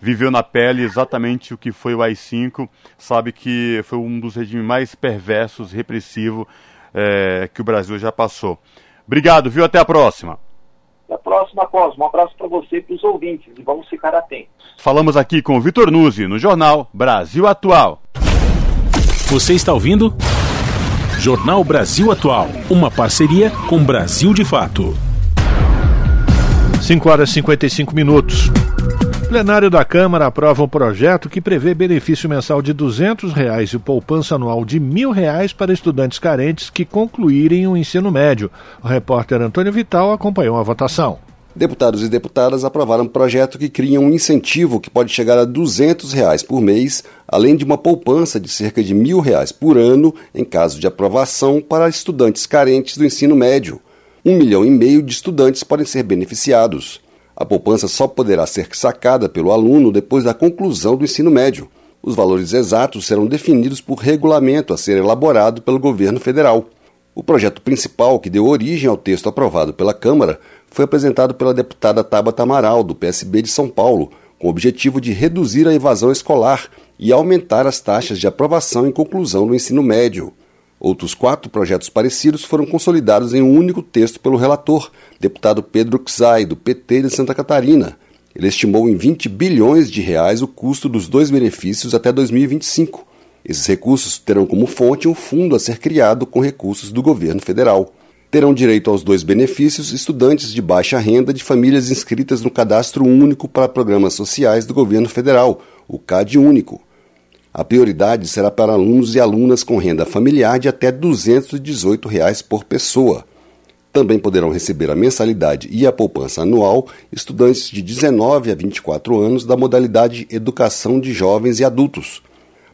viveu na pele exatamente o que foi o AI-5, sabe que foi um dos regimes mais perversos, repressivos é, que o Brasil já passou. Obrigado, viu? Até a próxima. Até a próxima, Cosmo. Um abraço para você e para os ouvintes e vamos ficar atentos. Falamos aqui com o Vitor Nuzzi no Jornal Brasil Atual. Você está ouvindo? Jornal Brasil Atual, uma parceria com Brasil de Fato. 5 horas e 55 minutos. Plenário da Câmara aprova um projeto que prevê benefício mensal de 200 reais e poupança anual de R$ 1.000 para estudantes carentes que concluírem o ensino médio. O repórter Antônio Vital acompanhou a votação. Deputados e deputadas aprovaram um projeto que cria um incentivo que pode chegar a 200 reais por mês, além de uma poupança de cerca de 1.000 reais por ano, em caso de aprovação, para estudantes carentes do ensino médio. Um milhão e meio de estudantes podem ser beneficiados. A poupança só poderá ser sacada pelo aluno depois da conclusão do ensino médio. Os valores exatos serão definidos por regulamento a ser elaborado pelo governo federal. O projeto principal, que deu origem ao texto aprovado pela Câmara, foi apresentado pela deputada Tabata Amaral, do PSB de São Paulo, com o objetivo de reduzir a evasão escolar e aumentar as taxas de aprovação e conclusão do ensino médio. Outros quatro projetos parecidos foram consolidados em um único texto pelo relator, deputado Pedro Xay, do PT de Santa Catarina. Ele estimou em 20 bilhões de reais o custo dos dois benefícios até 2025. Esses recursos terão como fonte um fundo a ser criado com recursos do governo federal. Terão direito aos dois benefícios estudantes de baixa renda de famílias inscritas no Cadastro Único para Programas Sociais do Governo Federal, o CAD Único. A prioridade será para alunos e alunas com renda familiar de até 218 reais por pessoa. Também poderão receber a mensalidade e a poupança anual estudantes de 19 a 24 anos da modalidade Educação de Jovens e Adultos.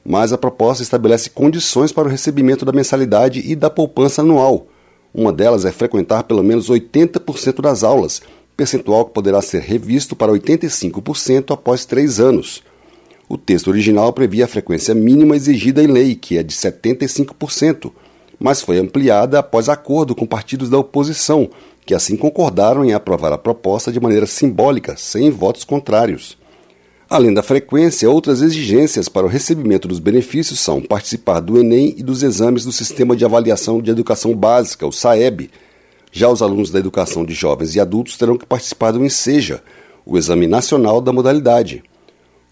Mas a proposta estabelece condições para o recebimento da mensalidade e da poupança anual. Uma delas é frequentar pelo menos 80% das aulas, percentual que poderá ser revisto para 85% após três anos. O texto original previa a frequência mínima exigida em lei, que é de 75%, mas foi ampliada após acordo com partidos da oposição, que assim concordaram em aprovar a proposta de maneira simbólica, sem votos contrários. Além da frequência, outras exigências para o recebimento dos benefícios são participar do Enem e dos exames do Sistema de Avaliação de Educação Básica, o SAEB. Já os alunos da educação de jovens e adultos terão que participar do ENSEJA, o Exame Nacional da Modalidade.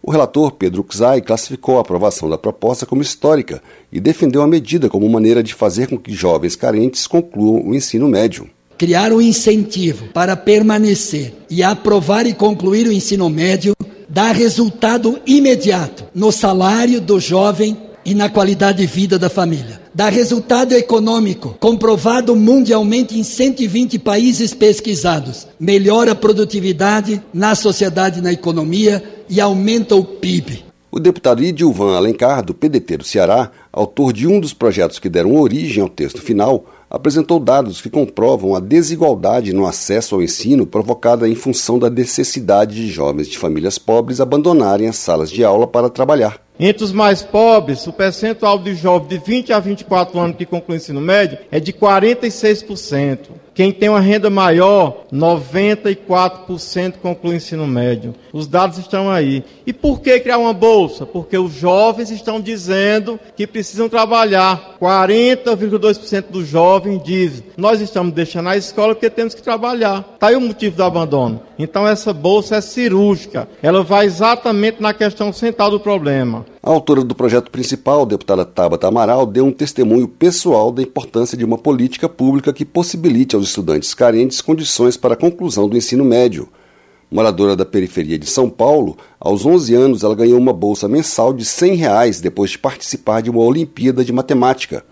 O relator Pedro Xay classificou a aprovação da proposta como histórica e defendeu a medida como maneira de fazer com que jovens carentes concluam o ensino médio. Criar um incentivo para permanecer e aprovar e concluir o ensino médio dá resultado imediato no salário do jovem e na qualidade de vida da família. Dá resultado econômico, comprovado mundialmente em 120 países pesquisados. Melhora a produtividade na sociedade e na economia e aumenta o PIB. O deputado Idilvan Alencar, do PDT do Ceará, autor de um dos projetos que deram origem ao texto final, apresentou dados que comprovam a desigualdade no acesso ao ensino provocada em função da necessidade de jovens de famílias pobres abandonarem as salas de aula para trabalhar. Entre os mais pobres, o percentual de jovens de 20 a 24 anos que concluem o ensino médio é de 46%. Quem tem uma renda maior, 94% conclui o ensino médio. Os dados estão aí. E por que criar uma bolsa? Porque os jovens estão dizendo que precisam trabalhar. 40,2% dos jovens dizem: nós estamos deixando a escola porque temos que trabalhar. Está aí o motivo do abandono. Então essa bolsa é cirúrgica. Ela vai exatamente na questão central do problema. A autora do projeto principal, deputada Tabata Amaral, deu um testemunho pessoal da importância de uma política pública que possibilite aos estudantes carentes condições para a conclusão do ensino médio. Moradora da periferia de São Paulo, aos 11 anos ela ganhou uma bolsa mensal de 100 reais depois de participar de uma Olimpíada de Matemática.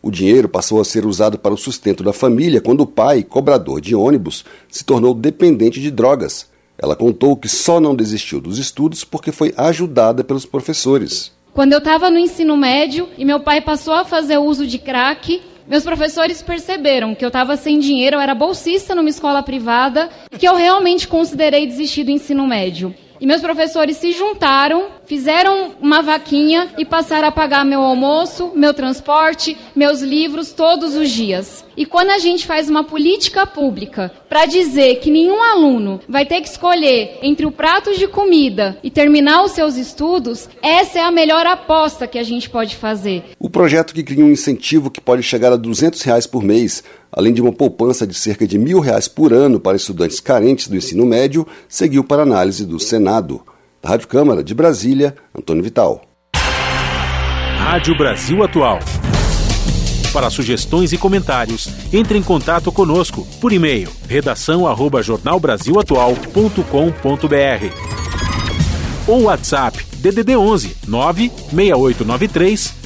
O dinheiro passou a ser usado para o sustento da família quando o pai, cobrador de ônibus, se tornou dependente de drogas. Ela contou que só não desistiu dos estudos porque foi ajudada pelos professores. Quando eu estava no ensino médio e meu pai passou a fazer uso de crack, meus professores perceberam que eu estava sem dinheiro, eu era bolsista numa escola privada, que eu realmente considerei desistir do ensino médio. E meus professores se juntaram, fizeram uma vaquinha e passaram a pagar meu almoço, meu transporte, meus livros todos os dias. E quando a gente faz uma política pública para dizer que nenhum aluno vai ter que escolher entre o prato de comida e terminar os seus estudos, essa é a melhor aposta que a gente pode fazer. O projeto que cria um incentivo que pode chegar a 200 reais por mês além de uma poupança de cerca de mil reais por ano para estudantes carentes do ensino médio, seguiu para análise do Senado. Da Rádio Câmara de Brasília, Antônio Vital. Rádio Brasil Atual. Para sugestões e comentários, entre em contato conosco por e-mail redação@jornalbrasilatual.com.br ou WhatsApp DDD 11 96893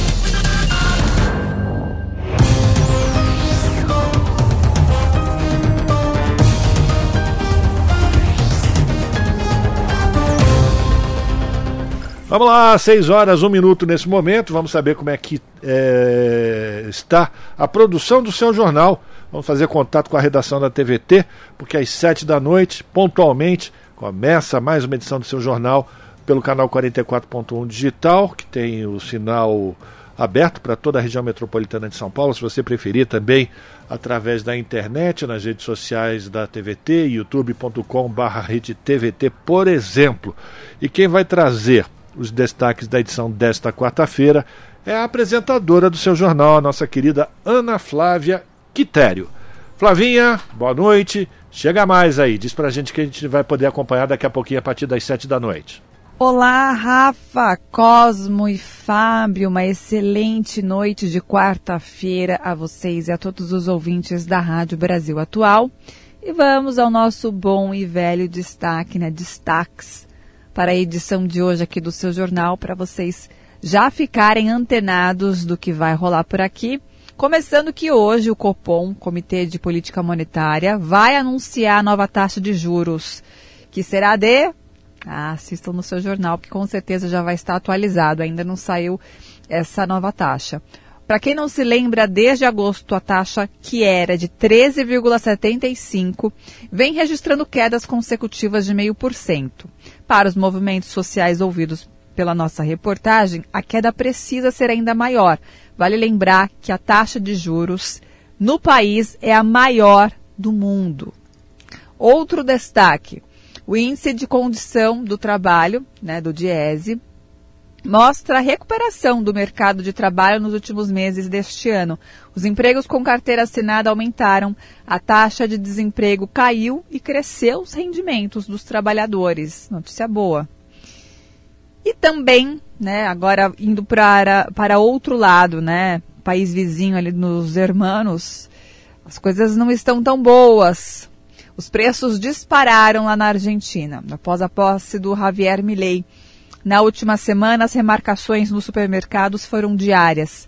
Vamos lá, 6 horas, 1 minuto nesse momento. Vamos saber como é que é, está a produção do seu jornal. Vamos fazer contato com a redação da TVT, porque às 7 da noite, pontualmente, começa mais uma edição do seu jornal pelo canal 44.1 Digital, que tem o sinal aberto para toda a região metropolitana de São Paulo, se você preferir também através da internet, nas redes sociais da TVT, youtube.com/rede-tvt, por exemplo. E quem vai trazer os destaques da edição desta quarta-feira é a apresentadora do seu jornal, a nossa querida Ana Flávia Quitério. Flavinha, boa noite. Chega mais aí, diz pra gente que a gente vai poder acompanhar daqui a pouquinho a partir das sete da noite. Olá, Rafa, Cosmo e Fábio, uma excelente noite de quarta-feira a vocês e a todos os ouvintes da Rádio Brasil Atual. E vamos ao nosso bom e velho destaque, né? Destaques para a edição de hoje aqui do seu jornal, para vocês já ficarem antenados do que vai rolar por aqui. Começando que hoje o Copom, Comitê de Política Monetária, vai anunciar a nova taxa de juros, que será de. Ah, assistam no seu jornal, que com certeza já vai estar atualizado, ainda não saiu essa nova taxa. Para quem não se lembra, desde agosto a taxa que era de 13,75 vem registrando quedas consecutivas de 0,5%. Para os movimentos sociais ouvidos pela nossa reportagem, a queda precisa ser ainda maior. Vale lembrar que a taxa de juros no país é a maior do mundo. Outro destaque: o índice de condição do trabalho, né, do DIESE, mostra a recuperação do mercado de trabalho nos últimos meses deste ano. Os empregos com carteira assinada aumentaram, a taxa de desemprego caiu e cresceu os rendimentos dos trabalhadores. Notícia boa. E também, né, agora indo para, para outro lado, né, país vizinho ali nos hermanos, as coisas não estão tão boas. Os preços dispararam lá na Argentina, após a posse do Javier Milei. Na última semana, as remarcações nos supermercados foram diárias.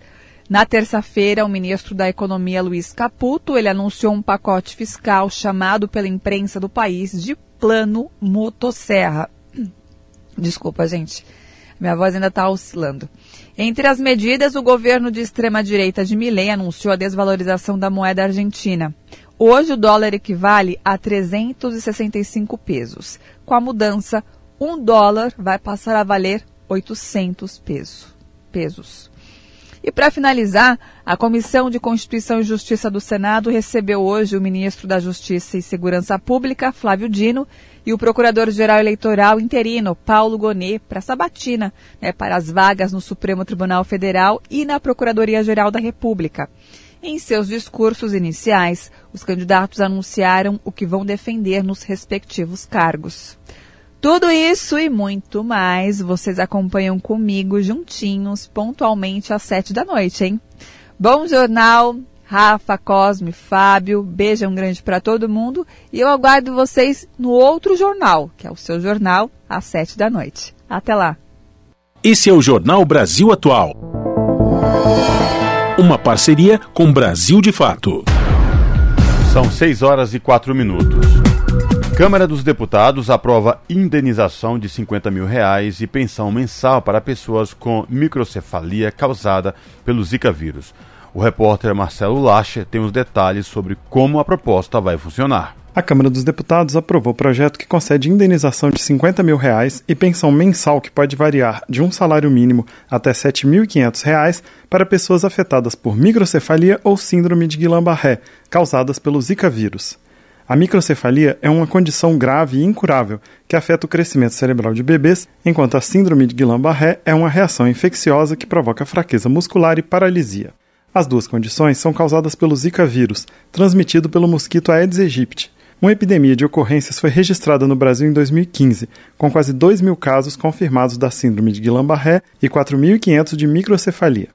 Na terça-feira, o ministro da Economia, Luiz Caputo, ele anunciou um pacote fiscal chamado pela imprensa do país de Plano Motosserra. Desculpa, gente. Minha voz ainda está oscilando. Entre as medidas, o governo de extrema-direita de Milei anunciou a desvalorização da moeda argentina. Hoje, o dólar equivale a 365 pesos. Com a mudança, um dólar vai passar a valer 800 peso, pesos. E para finalizar, a Comissão de Constituição e Justiça do Senado recebeu hoje o ministro da Justiça e Segurança Pública, Flávio Dino, e o Procurador-Geral Eleitoral interino, Paulo Gonet, para sabatina, né, para as vagas no Supremo Tribunal Federal e na Procuradoria-Geral da República. Em seus discursos iniciais, os candidatos anunciaram o que vão defender nos respectivos cargos. Tudo isso e muito mais vocês acompanham comigo juntinhos, pontualmente às sete da noite, hein? Bom jornal, Rafa, Cosme, Fábio, beijão grande para todo mundo e eu aguardo vocês no outro jornal, que é o seu jornal, às sete da noite. Até lá! Esse é o Jornal Brasil Atual. Uma parceria com Brasil de Fato. São seis horas e quatro minutos. Câmara dos Deputados aprova indenização de 50 mil reais e pensão mensal para pessoas com microcefalia causada pelo Zika vírus. O repórter Marcelo Lacher tem os detalhes sobre como a proposta vai funcionar. A Câmara dos Deputados aprovou o projeto que concede indenização de 50 mil reais e pensão mensal que pode variar de um salário mínimo até R$ 7.500 para pessoas afetadas por microcefalia ou síndrome de Guillain-Barré, causadas pelo Zika vírus. A microcefalia é uma condição grave e incurável que afeta o crescimento cerebral de bebês, enquanto a síndrome de Guillain-Barré é uma reação infecciosa que provoca fraqueza muscular e paralisia. As duas condições são causadas pelo Zika vírus, transmitido pelo mosquito Aedes aegypti. Uma epidemia de ocorrências foi registrada no Brasil em 2015, com quase 2 mil casos confirmados da síndrome de Guillain-Barré e 4.500 de microcefalia.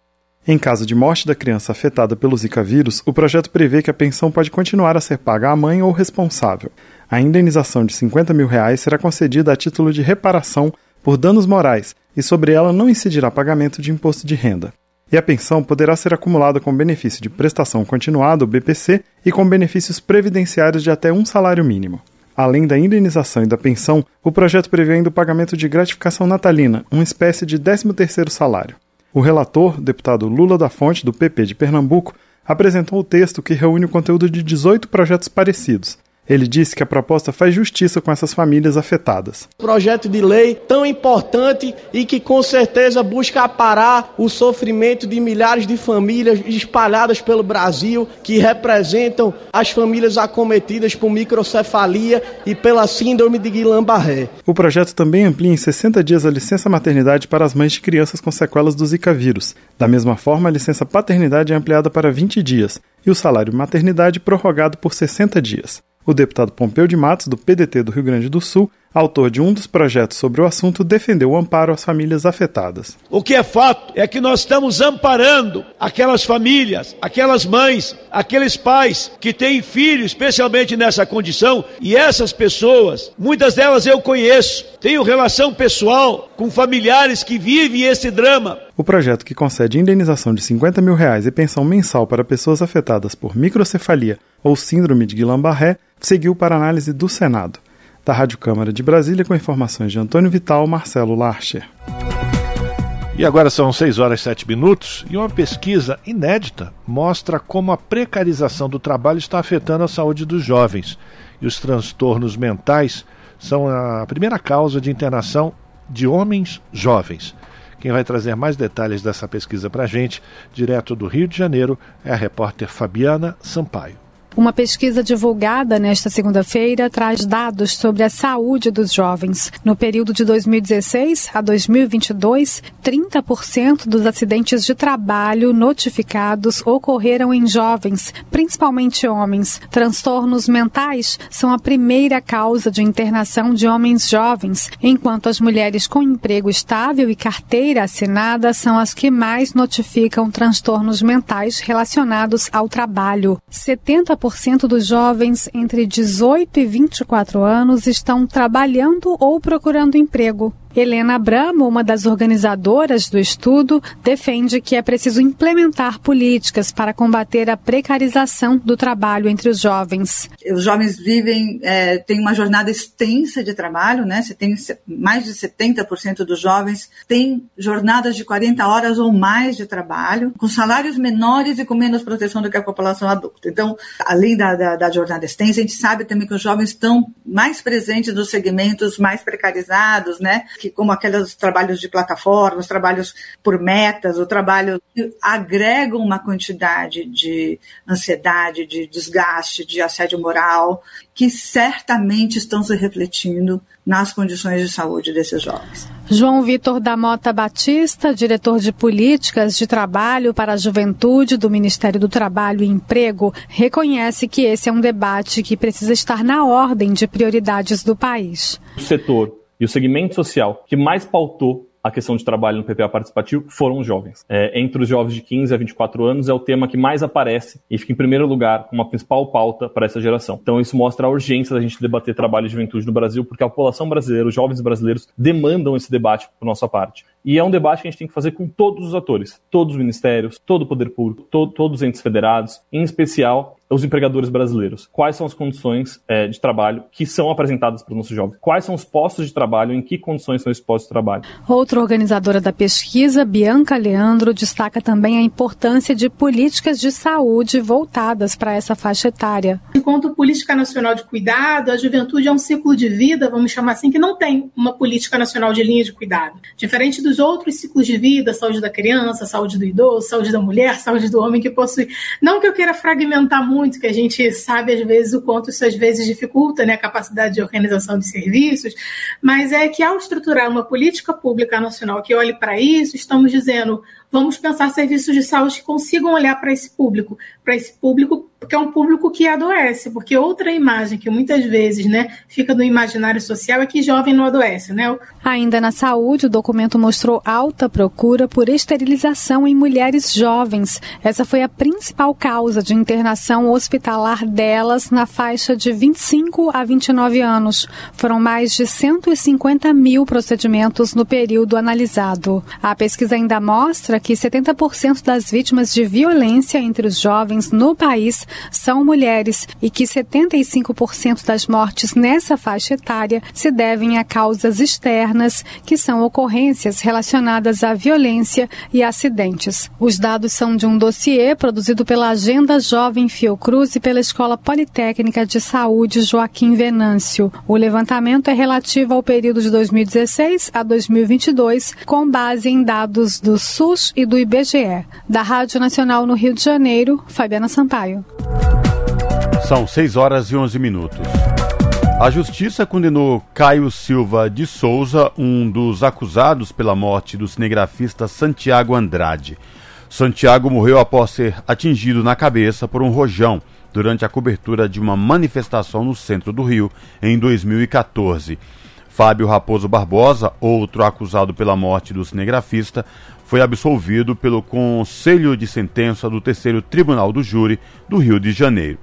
Em caso de morte da criança afetada pelo Zika vírus, o projeto prevê que a pensão pode continuar a ser paga à mãe ou responsável. A indenização de 50 mil reais será concedida a título de reparação por danos morais e sobre ela não incidirá pagamento de imposto de renda. E a pensão poderá ser acumulada com benefício de prestação continuada, BPC, e com benefícios previdenciários de até um salário mínimo. Além da indenização e da pensão, o projeto prevê ainda o pagamento de gratificação natalina, uma espécie de 13º salário. O relator, deputado Lula da Fonte, do PP de Pernambuco, apresentou o texto que reúne o conteúdo de 18 projetos parecidos. Ele disse que a proposta faz justiça com essas famílias afetadas. Projeto de lei tão importante e que com certeza busca parar o sofrimento de milhares de famílias espalhadas pelo Brasil que representam as famílias acometidas por microcefalia e pela síndrome de Guillain-Barré. O projeto também amplia em 60 dias a licença maternidade para as mães de crianças com sequelas do Zika vírus. Da mesma forma, a licença paternidade é ampliada para 20 dias e o salário maternidade prorrogado por 60 dias. O deputado Pompeu de Matos, do PDT do Rio Grande do Sul, autor de um dos projetos sobre o assunto, defendeu o amparo às famílias afetadas. O que é fato é que nós estamos amparando aquelas famílias, aquelas mães, aqueles pais que têm filhos, especialmente nessa condição, e essas pessoas, muitas delas eu conheço, tenho relação pessoal com familiares que vivem esse drama. O projeto que concede indenização de 50 mil reais e pensão mensal para pessoas afetadas por microcefalia ou síndrome de Guillain-Barré seguiu para análise do Senado. Da Rádio Câmara de Brasília, com informações de Antônio Vital, Marcelo Larcher. E agora são 6 horas e 7 minutos e uma pesquisa inédita mostra como a precarização do trabalho está afetando a saúde dos jovens. E os transtornos mentais são a primeira causa de internação de homens jovens. Quem vai trazer mais detalhes dessa pesquisa para a gente, direto do Rio de Janeiro, é a repórter Fabiana Sampaio. Uma pesquisa divulgada nesta segunda-feira traz dados sobre a saúde dos jovens. No período de 2016 a 2022, 30% dos acidentes de trabalho notificados ocorreram em jovens, principalmente homens. Transtornos mentais são a primeira causa de internação de homens jovens, enquanto as mulheres com emprego estável e carteira assinada são as que mais notificam transtornos mentais relacionados ao trabalho. 70% 40% dos jovens entre 18 e 24 anos estão trabalhando ou procurando emprego. Helena Abramo, uma das organizadoras do estudo, defende que é preciso implementar políticas para combater a precarização do trabalho entre os jovens. Os jovens vivem, é, têm uma jornada extensa de trabalho, né? Você tem mais de 70% dos jovens têm jornadas de 40 horas ou mais de trabalho, com salários menores e com menos proteção do que a população adulta. Então, além da, da, da jornada extensa, a gente sabe também que os jovens estão mais presentes nos segmentos mais precarizados, né? Que, como aqueles trabalhos de plataforma, os trabalhos por metas, o trabalho que agregam uma quantidade de ansiedade, de desgaste, de assédio moral, que certamente estão se refletindo nas condições de saúde desses jovens. João Vitor da Mota Batista, diretor de políticas de trabalho para a juventude do Ministério do Trabalho e Emprego, reconhece que esse é um debate que precisa estar na ordem de prioridades do país. O setor e o segmento social que mais pautou a questão de trabalho no PPA participativo foram os jovens. É, entre os jovens de 15 a 24 anos é o tema que mais aparece e fica em primeiro lugar como a principal pauta para essa geração. Então isso mostra a urgência da gente debater trabalho e juventude no Brasil, porque a população brasileira, os jovens brasileiros demandam esse debate por nossa parte. E é um debate que a gente tem que fazer com todos os atores, todos os ministérios, todo o poder público, to todos os entes federados, em especial os empregadores brasileiros. Quais são as condições é, de trabalho que são apresentadas para os nossos jovens? Quais são os postos de trabalho? Em que condições são esses postos de trabalho? Outra organizadora da pesquisa, Bianca Leandro, destaca também a importância de políticas de saúde voltadas para essa faixa etária. Enquanto política nacional de cuidado, a juventude é um ciclo de vida, vamos chamar assim, que não tem uma política nacional de linha de cuidado. Diferente dos outros ciclos de vida, saúde da criança, saúde do idoso, saúde da mulher, saúde do homem que possui. Não que eu queira fragmentar muito muito, que a gente sabe às vezes o quanto isso às vezes dificulta né, a capacidade de organização de serviços, mas é que ao estruturar uma política pública nacional que olhe para isso, estamos dizendo vamos pensar serviços de saúde que consigam olhar para esse público, para esse público que é um público que adoece, porque outra imagem que muitas vezes, né, fica no imaginário social é que jovem não adoece, né? Ainda na saúde, o documento mostrou alta procura por esterilização em mulheres jovens. Essa foi a principal causa de internação hospitalar delas na faixa de 25 a 29 anos. Foram mais de 150 mil procedimentos no período analisado. A pesquisa ainda mostra que 70% das vítimas de violência entre os jovens no país são mulheres e que 75% das mortes nessa faixa etária se devem a causas externas, que são ocorrências relacionadas à violência e acidentes. Os dados são de um dossiê produzido pela Agenda Jovem Fiocruz e pela Escola Politécnica de Saúde Joaquim Venâncio. O levantamento é relativo ao período de 2016 a 2022, com base em dados do SUS e do IBGE. Da Rádio Nacional no Rio de Janeiro, Fabiana Sampaio. São 6 horas e 11 minutos. A justiça condenou Caio Silva de Souza, um dos acusados pela morte do cinegrafista Santiago Andrade. Santiago morreu após ser atingido na cabeça por um rojão durante a cobertura de uma manifestação no centro do Rio em 2014. Fábio Raposo Barbosa, outro acusado pela morte do cinegrafista, foi absolvido pelo Conselho de Sentença do Terceiro Tribunal do Júri do Rio de Janeiro.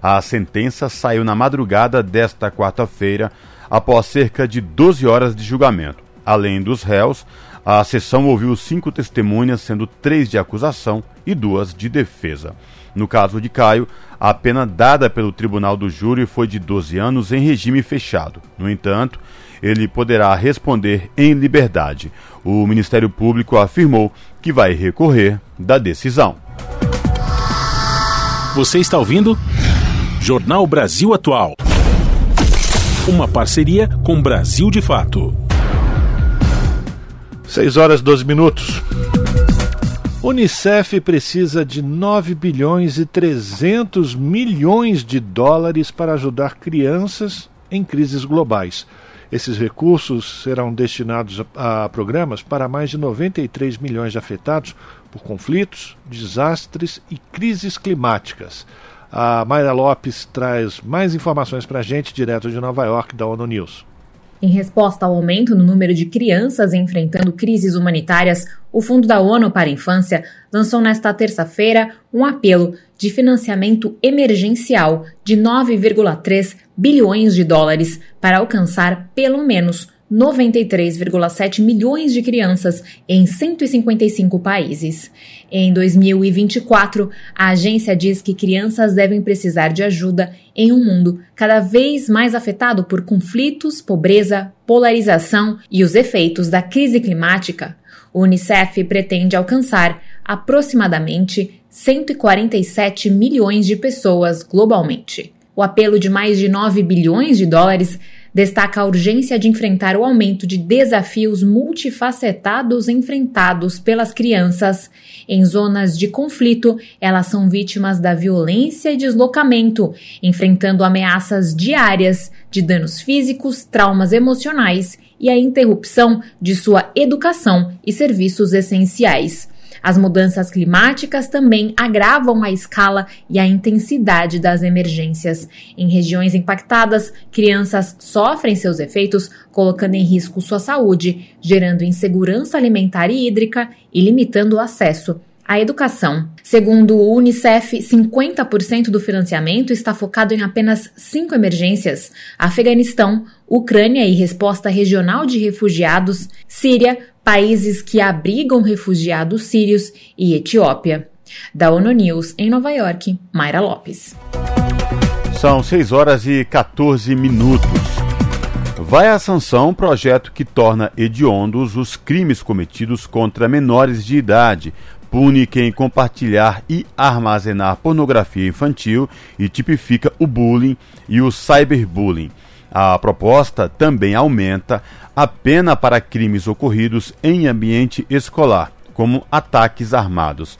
A sentença saiu na madrugada desta quarta-feira, após cerca de 12 horas de julgamento. Além dos réus, a sessão ouviu cinco testemunhas, sendo três de acusação e duas de defesa. No caso de Caio, a pena dada pelo tribunal do júri foi de 12 anos em regime fechado. No entanto, ele poderá responder em liberdade. O Ministério Público afirmou que vai recorrer da decisão. Você está ouvindo? Jornal Brasil Atual. Uma parceria com Brasil de Fato. 6 horas 12 minutos. Unicef precisa de 9 bilhões e 300 milhões de dólares para ajudar crianças em crises globais. Esses recursos serão destinados a, a, programas para mais de 93 milhões de afetados por conflitos, desastres e crises climáticas. A Mayra Lopes traz mais informações para a gente, direto de Nova York, da ONU News. Em resposta ao aumento no número de crianças enfrentando crises humanitárias, o Fundo da ONU para a Infância lançou nesta terça-feira um apelo de financiamento emergencial de 9,3 bilhões de dólares para alcançar pelo menos 93,7 milhões de crianças em 155 países. Em 2024, a agência diz que crianças devem precisar de ajuda em um mundo cada vez mais afetado por conflitos, pobreza, polarização e os efeitos da crise climática. O Unicef pretende alcançar aproximadamente 147 milhões de pessoas globalmente. O apelo de mais de 9 bilhões de dólares destaca a urgência de enfrentar o aumento de desafios multifacetados enfrentados pelas crianças. Em zonas de conflito, elas são vítimas da violência e deslocamento, enfrentando ameaças diárias de danos físicos, traumas emocionais e a interrupção de sua educação e serviços essenciais. As mudanças climáticas também agravam a escala e a intensidade das emergências. Em regiões impactadas, crianças sofrem seus efeitos, colocando em risco sua saúde, gerando insegurança alimentar e hídrica e limitando o acesso à educação. Segundo o Unicef, 50% do financiamento está focado em apenas cinco emergências: Afeganistão, Ucrânia e resposta regional de refugiados, Síria, países que abrigam refugiados sírios e Etiópia. Da ONU News em Nova York, Mayra Lopes. São 6 horas e 14 minutos. Vai à sanção um projeto que torna hediondos os crimes cometidos contra menores de idade, pune quem compartilhar e armazenar pornografia infantil e tipifica o bullying e o cyberbullying. A proposta também aumenta a pena para crimes ocorridos em ambiente escolar, como ataques armados.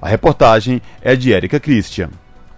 A reportagem é de Érica Christian.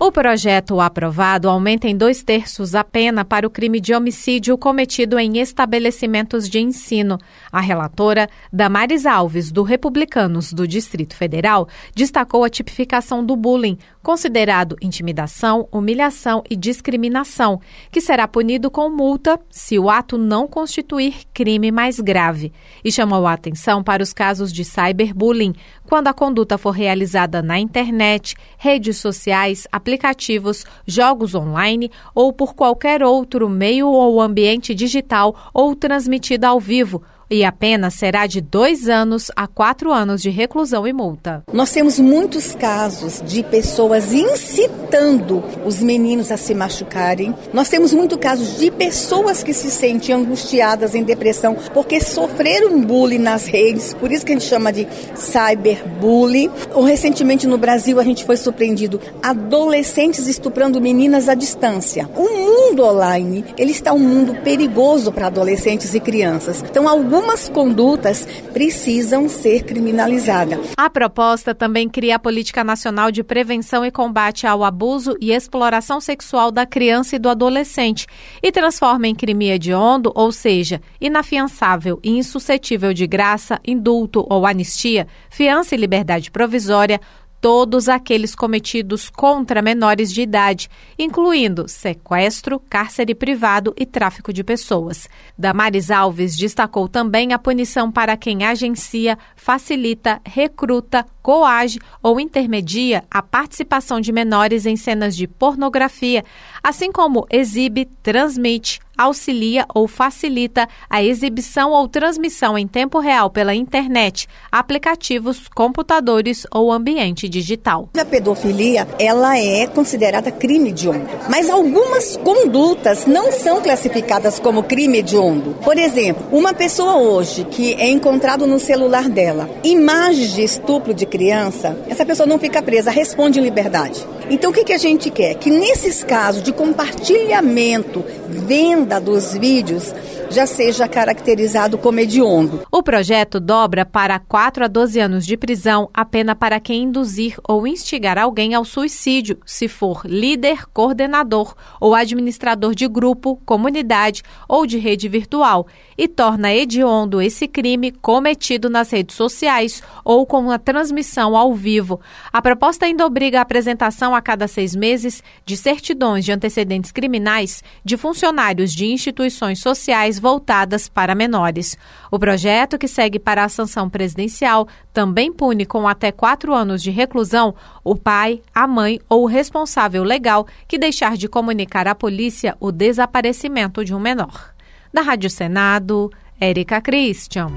O projeto aprovado aumenta em dois terços a pena para o crime de homicídio cometido em estabelecimentos de ensino. A relatora, Damares Alves, do Republicanos do Distrito Federal, destacou a tipificação do bullying, considerado intimidação, humilhação e discriminação, que será punido com multa se o ato não constituir crime mais grave. E chamou a atenção para os casos de cyberbullying, quando a conduta for realizada na internet, redes sociais, aplicativos, jogos online ou por qualquer outro meio ou ambiente digital ou transmitida ao vivo e a pena será de dois anos a quatro anos de reclusão e multa. Nós temos muitos casos de pessoas incitando os meninos a se machucarem. Nós temos muitos casos de pessoas que se sentem angustiadas em depressão porque sofreram bullying nas redes, por isso que a gente chama de cyberbullying. Recentemente no Brasil a gente foi surpreendido adolescentes estuprando meninas à distância. O mundo online, ele está um mundo perigoso para adolescentes e crianças. Então alguns algumas condutas precisam ser criminalizadas. A proposta também cria a Política Nacional de Prevenção e Combate ao Abuso e Exploração Sexual da Criança e do Adolescente e transforma em crime hediondo, ou seja, inafiançável e insuscetível de graça, indulto ou anistia, fiança e liberdade provisória, todos aqueles cometidos contra menores de idade, incluindo sequestro, cárcere privado e tráfico de pessoas. Damares Alves destacou também a punição para quem agencia, facilita, recruta, coage ou intermedia a participação de menores em cenas de pornografia, assim como exibe, transmite, auxilia ou facilita a exibição ou transmissão em tempo real pela internet, aplicativos, computadores ou ambiente digital. A pedofilia, ela é considerada crime hediondo, mas algumas condutas não são classificadas como crime hediondo. Por exemplo, uma pessoa hoje que é encontrado no celular dela imagens de estupro de criança, essa pessoa não fica presa, responde em liberdade. Então o que, que a gente quer? Que nesses casos de compartilhamento, venda dos vídeos, já seja caracterizado como hediondo. O projeto dobra para 4 a 12 anos de prisão a pena para quem induzir ou instigar alguém ao suicídio, se for líder, coordenador ou administrador de grupo, comunidade ou de rede virtual, e torna hediondo esse crime cometido nas redes sociais ou com a transmissão ao vivo. A proposta ainda obriga a apresentação a cada seis meses de certidões de antecedentes criminais de funcionários de instituições sociais voltadas para menores. O projeto, que segue para a sanção presidencial, também pune com até quatro anos de reclusão o pai, a mãe ou o responsável legal que deixar de comunicar à polícia o desaparecimento de um menor. Da Rádio Senado, Érica Christian.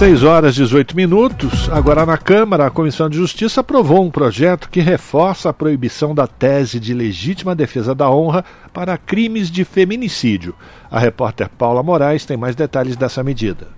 6 horas e 18 minutos. Agora na Câmara, a Comissão de Justiça aprovou um projeto que reforça a proibição da tese de legítima defesa da honra para crimes de feminicídio. A repórter Paula Moraes tem mais detalhes dessa medida.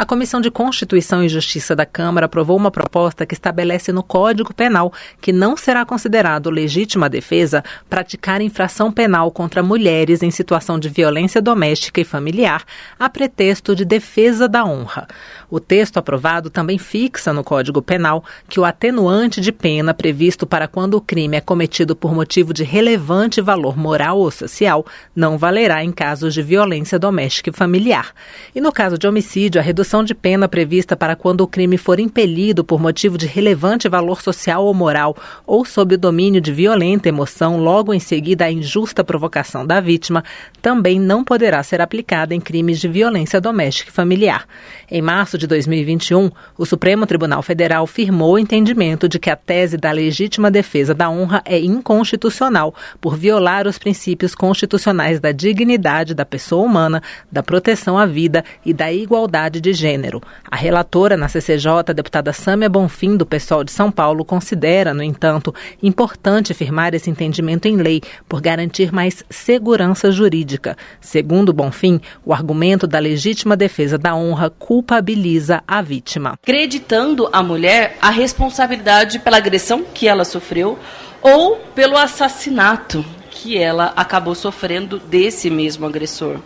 A Comissão de Constituição e Justiça da Câmara aprovou uma proposta que estabelece no Código Penal que não será considerado legítima defesa praticar infração penal contra mulheres em situação de violência doméstica e familiar, a pretexto de defesa da honra. O texto aprovado também fixa no Código Penal que o atenuante de pena previsto para quando o crime é cometido por motivo de relevante valor moral ou social não valerá em casos de violência doméstica e familiar. E no caso de homicídio, a redução de pena prevista para quando o crime for impelido por motivo de relevante valor social ou moral ou sob o domínio de violenta emoção logo em seguida à injusta provocação da vítima, também não poderá ser aplicada em crimes de violência doméstica e familiar. Em março de 2021, o Supremo Tribunal Federal firmou o entendimento de que a tese da legítima defesa da honra é inconstitucional por violar os princípios constitucionais da dignidade da pessoa humana, da proteção à vida e da igualdade de gênero. A relatora na CCJ, a deputada Sâmia Bonfim, do PSOL de São Paulo, considera, no entanto, importante firmar esse entendimento em lei por garantir mais segurança jurídica. Segundo Bonfim, o argumento da legítima defesa da honra culpabiliza a vítima. Acreditando a mulher a responsabilidade pela agressão que ela sofreu ou pelo assassinato que ela acabou sofrendo desse mesmo agressor.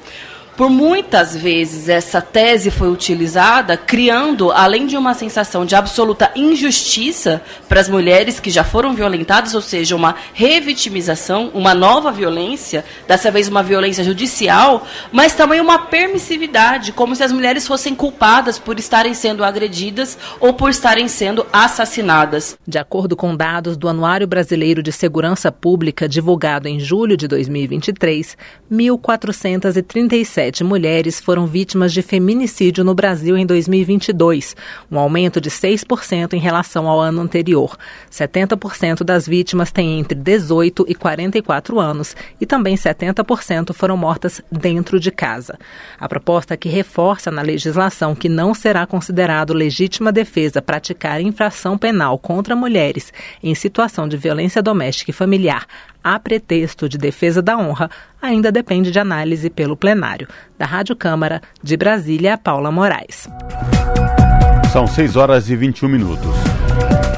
Por muitas vezes essa tese foi utilizada, criando, além de uma sensação de absoluta injustiça para as mulheres que já foram violentadas, ou seja, uma revitimização, uma nova violência, dessa vez uma violência judicial, mas também uma permissividade, como se as mulheres fossem culpadas por estarem sendo agredidas ou por estarem sendo assassinadas. De acordo com dados do Anuário Brasileiro de Segurança Pública, divulgado em julho de 2023, 1.437 17 mulheres foram vítimas de feminicídio no Brasil em 2022, um aumento de 6% em relação ao ano anterior. 70% das vítimas têm entre 18 e 44 anos e também 70% foram mortas dentro de casa. A proposta que reforça na legislação que não será considerado legítima defesa praticar infração penal contra mulheres em situação de violência doméstica e familiar a pretexto de defesa da honra ainda depende de análise pelo plenário. Da Rádio Câmara, de Brasília, Paula Moraes. São 6 horas e 21 minutos.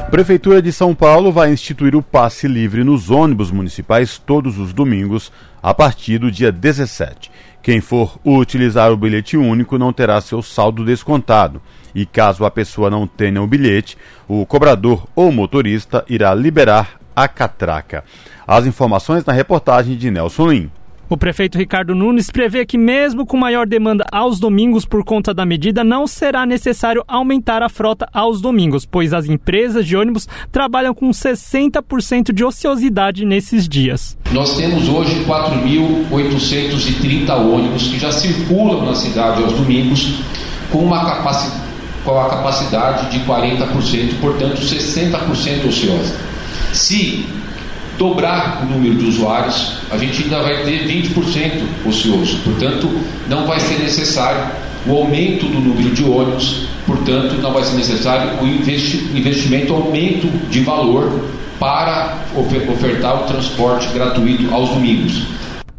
Prefeitura de São Paulo vai instituir o passe livre nos ônibus municipais todos os domingos, a partir do dia 17. Quem for utilizar o bilhete único não terá seu saldo descontado. E caso a pessoa não tenha o bilhete, o cobrador ou motorista irá liberar a catraca. As informações na reportagem de Nelson Lim. O prefeito Ricardo Nunes prevê que, mesmo com maior demanda aos domingos por conta da medida, não será necessário aumentar a frota aos domingos, pois as empresas de ônibus trabalham com 60% de ociosidade nesses dias. Nós temos hoje 4.830 ônibus que já circulam na cidade aos domingos com uma capacidade, com a capacidade de 40%, portanto 60% ociosa. Se dobrar o número de usuários, a gente ainda vai ter 20% ocioso. Portanto, não vai ser necessário o aumento do número de ônibus, portanto, não vai ser necessário o investimento, aumento de valor para ofertar o transporte gratuito aos domingos.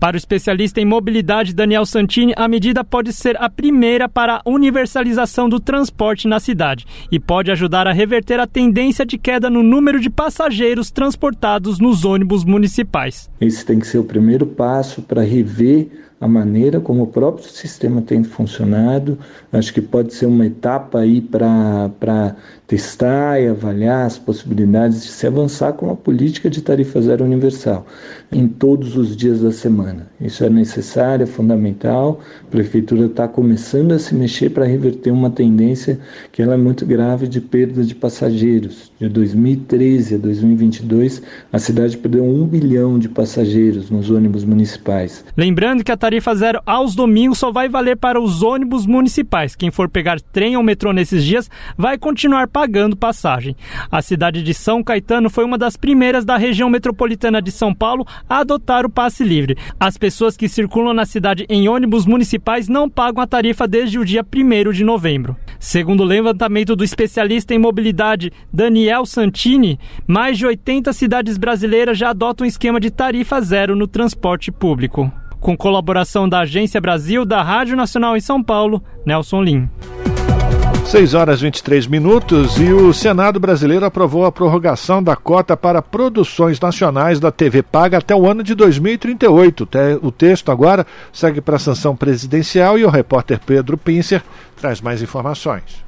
Para o especialista em mobilidade Daniel Santini, a medida pode ser a primeira para a universalização do transporte na cidade e pode ajudar a reverter a tendência de queda no número de passageiros transportados nos ônibus municipais. Esse tem que ser o primeiro passo para rever a maneira como o próprio sistema tem funcionado. Acho que pode ser uma etapa aí para testar e avaliar as possibilidades de se avançar com a política de tarifa zero universal em todos os dias da semana. Isso é necessário, é fundamental. A prefeitura está começando a se mexer para reverter uma tendência que ela é muito grave de perda de passageiros. De 2013 a 2022, a cidade perdeu um bilhão de passageiros nos ônibus municipais. Lembrando que a tarifa zero aos domingos só vai valer para os ônibus municipais. Quem for pegar trem ou metrô nesses dias vai continuar pagando passagem. A cidade de São Caetano foi uma das primeiras da região metropolitana de São Paulo a adotar o passe livre. As pessoas que circulam na cidade em ônibus municipais não pagam a tarifa desde o dia 1 de novembro. Segundo o levantamento do especialista em mobilidade Daniel Santini, mais de 80 cidades brasileiras já adotam um esquema de tarifa zero no transporte público. Com colaboração da Agência Brasil, da Rádio Nacional em São Paulo, Nelson Lim. 6 horas 23 minutos e o Senado brasileiro aprovou a prorrogação da cota para produções nacionais da TV Paga até o ano de 2038. O texto agora segue para a sanção presidencial e o repórter Pedro Pincer traz mais informações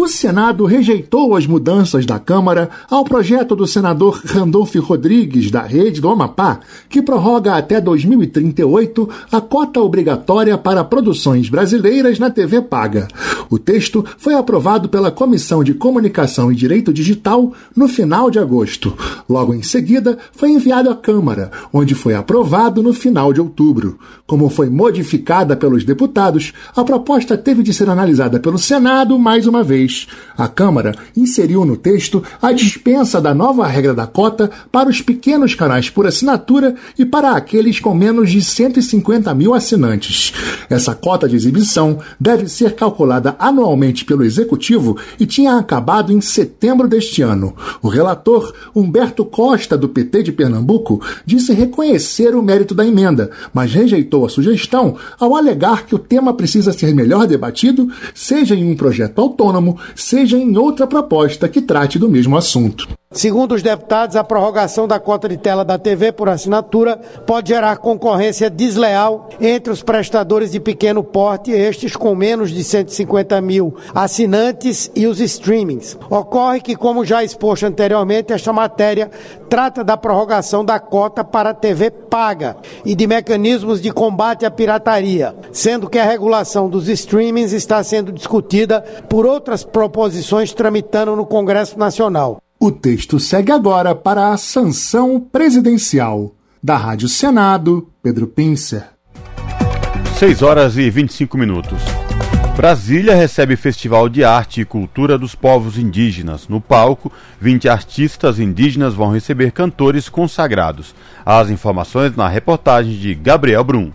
o Senado rejeitou as mudanças da Câmara ao projeto do senador Randolph Rodrigues, da Rede do Amapá, que prorroga até 2038 a cota obrigatória para produções brasileiras na TV paga. O texto foi aprovado pela Comissão de Comunicação e Direito Digital no final de agosto. Logo em seguida, foi enviado à Câmara, onde foi aprovado no final de outubro. Como foi modificada pelos deputados, a proposta teve de ser analisada pelo Senado mais uma vez a Câmara inseriu no texto a dispensa da nova regra da cota para os pequenos canais por assinatura e para aqueles com menos de 150 mil assinantes. Essa cota de exibição deve ser calculada anualmente pelo Executivo e tinha acabado em setembro deste ano. O relator, Humberto Costa, do PT de Pernambuco, disse reconhecer o mérito da emenda, mas rejeitou a sugestão ao alegar que o tema precisa ser melhor debatido, seja em um projeto autônomo seja em outra proposta que trate do mesmo assunto. Segundo os deputados, a prorrogação da cota de tela da TV por assinatura pode gerar concorrência desleal entre os prestadores de pequeno porte, estes com menos de 150 mil assinantes, e os streamings. Ocorre que, como já exposto anteriormente, esta matéria trata da prorrogação da cota para a TV paga e de mecanismos de combate à pirataria, sendo que a regulação dos streamings está sendo discutida por outras proposições tramitando no Congresso Nacional. O texto segue agora para a sanção presidencial. Da Rádio Senado, Pedro Pincer. 6 horas e 25 minutos. Brasília recebe Festival de Arte e Cultura dos Povos Indígenas. No palco, 20 artistas indígenas vão receber cantores consagrados. As informações na reportagem de Gabriel Brum.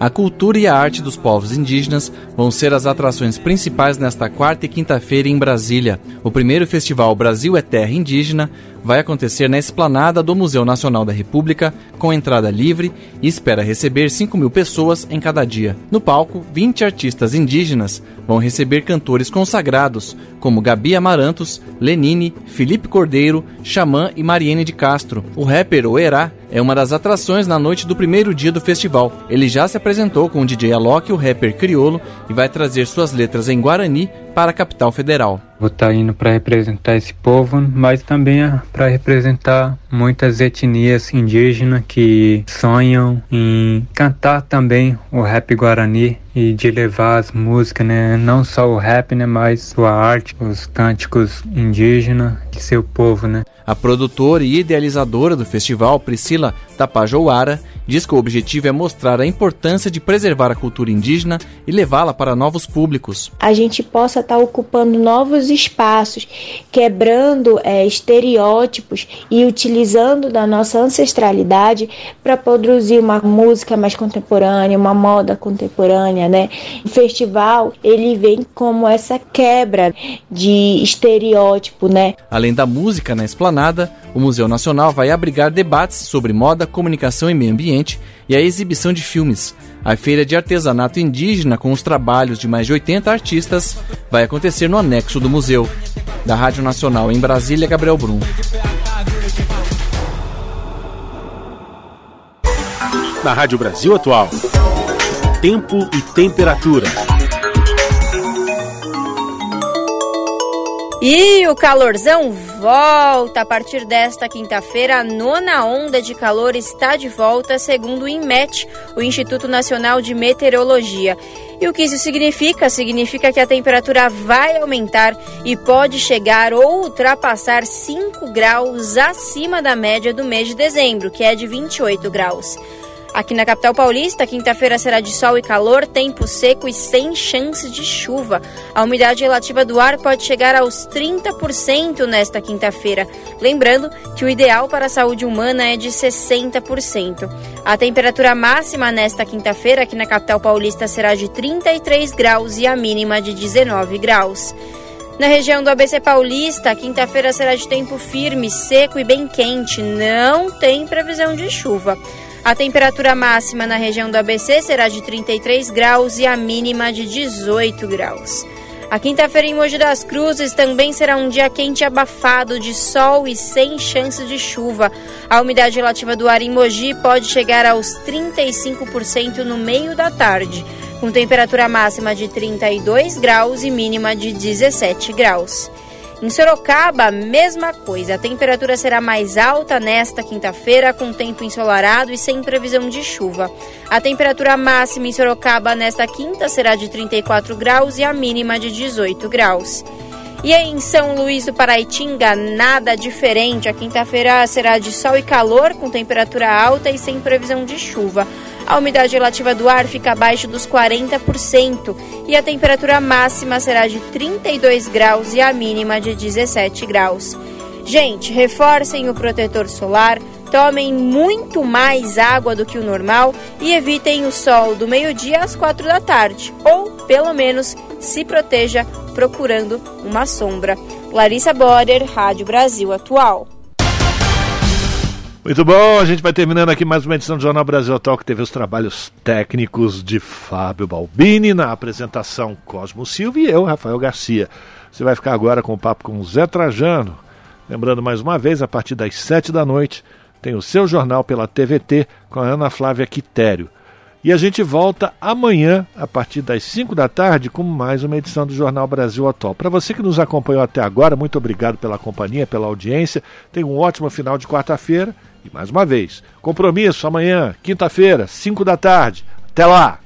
A cultura e a arte dos povos indígenas vão ser as atrações principais nesta quarta e quinta-feira em Brasília. O primeiro festival Brasil é Terra Indígena vai acontecer na esplanada do Museu Nacional da República, com entrada livre e espera receber 5 mil pessoas em cada dia. No palco, 20 artistas indígenas vão receber cantores consagrados, como Gabi Amarantos, Lenine, Felipe Cordeiro, Xamã e Mariene de Castro. O rapper Oerá é uma das atrações na noite do primeiro dia do festival. Ele já se apresentou com o DJ Alok, o rapper criolo, e vai trazer suas letras em Guarani para a capital federal. Vou estar tá indo para representar esse povo, mas também para representar muitas etnias indígenas que sonham em cantar também o rap guarani e de levar as músicas, né? Não só o rap, né? Mas sua arte, os cânticos indígenas de seu povo, né? A produtora e idealizadora do festival, Priscila Tapajouara, diz que o objetivo é mostrar a importância de preservar a cultura indígena e levá-la para novos públicos. A gente possa estar ocupando novos espaços, quebrando é, estereótipos e utilizando da nossa ancestralidade para produzir uma música mais contemporânea, uma moda contemporânea, né? O festival ele vem como essa quebra de estereótipo, né? Além da música na esplanada, o Museu Nacional vai abrigar debates sobre moda, comunicação e meio ambiente e a exibição de filmes. A feira de artesanato indígena, com os trabalhos de mais de 80 artistas, vai acontecer no anexo do museu. Da Rádio Nacional em Brasília, Gabriel Brum. Na Rádio Brasil Atual, tempo e temperatura. E o calorzão volta a partir desta quinta-feira. A nona onda de calor está de volta, segundo o INMET, o Instituto Nacional de Meteorologia. E o que isso significa? Significa que a temperatura vai aumentar e pode chegar ou ultrapassar 5 graus acima da média do mês de dezembro, que é de 28 graus. Aqui na capital paulista, quinta-feira será de sol e calor, tempo seco e sem chance de chuva. A umidade relativa do ar pode chegar aos 30% nesta quinta-feira. Lembrando que o ideal para a saúde humana é de 60%. A temperatura máxima nesta quinta-feira aqui na capital paulista será de 33 graus e a mínima de 19 graus. Na região do ABC Paulista, quinta-feira será de tempo firme, seco e bem quente. Não tem previsão de chuva. A temperatura máxima na região do ABC será de 33 graus e a mínima de 18 graus. A quinta-feira em Mogi das Cruzes também será um dia quente e abafado, de sol e sem chance de chuva. A umidade relativa do ar em Mogi pode chegar aos 35% no meio da tarde, com temperatura máxima de 32 graus e mínima de 17 graus. Em Sorocaba, mesma coisa. A temperatura será mais alta nesta quinta-feira, com tempo ensolarado e sem previsão de chuva. A temperatura máxima em Sorocaba nesta quinta será de 34 graus e a mínima de 18 graus. E em São Luís do Paraitinga, nada diferente. A quinta-feira será de sol e calor, com temperatura alta e sem previsão de chuva. A umidade relativa do ar fica abaixo dos 40% e a temperatura máxima será de 32 graus e a mínima de 17 graus. Gente, reforcem o protetor solar, tomem muito mais água do que o normal e evitem o sol do meio-dia às 4 da tarde, ou pelo menos se proteja procurando uma sombra. Larissa Borer, Rádio Brasil Atual. Muito bom, a gente vai terminando aqui mais uma edição do Jornal Brasil Atual que teve os trabalhos técnicos de Fábio Balbini na apresentação Cosmo Silva e eu, Rafael Garcia. Você vai ficar agora com o papo com o Zé Trajano. Lembrando mais uma vez, a partir das sete da noite, tem o seu jornal pela TVT com a Ana Flávia Quitério. E a gente volta amanhã, a partir das 5 da tarde, com mais uma edição do Jornal Brasil Atual. Para você que nos acompanhou até agora, muito obrigado pela companhia, pela audiência. Tenha um ótimo final de quarta-feira e mais uma vez, compromisso amanhã, quinta-feira, 5 da tarde. Até lá!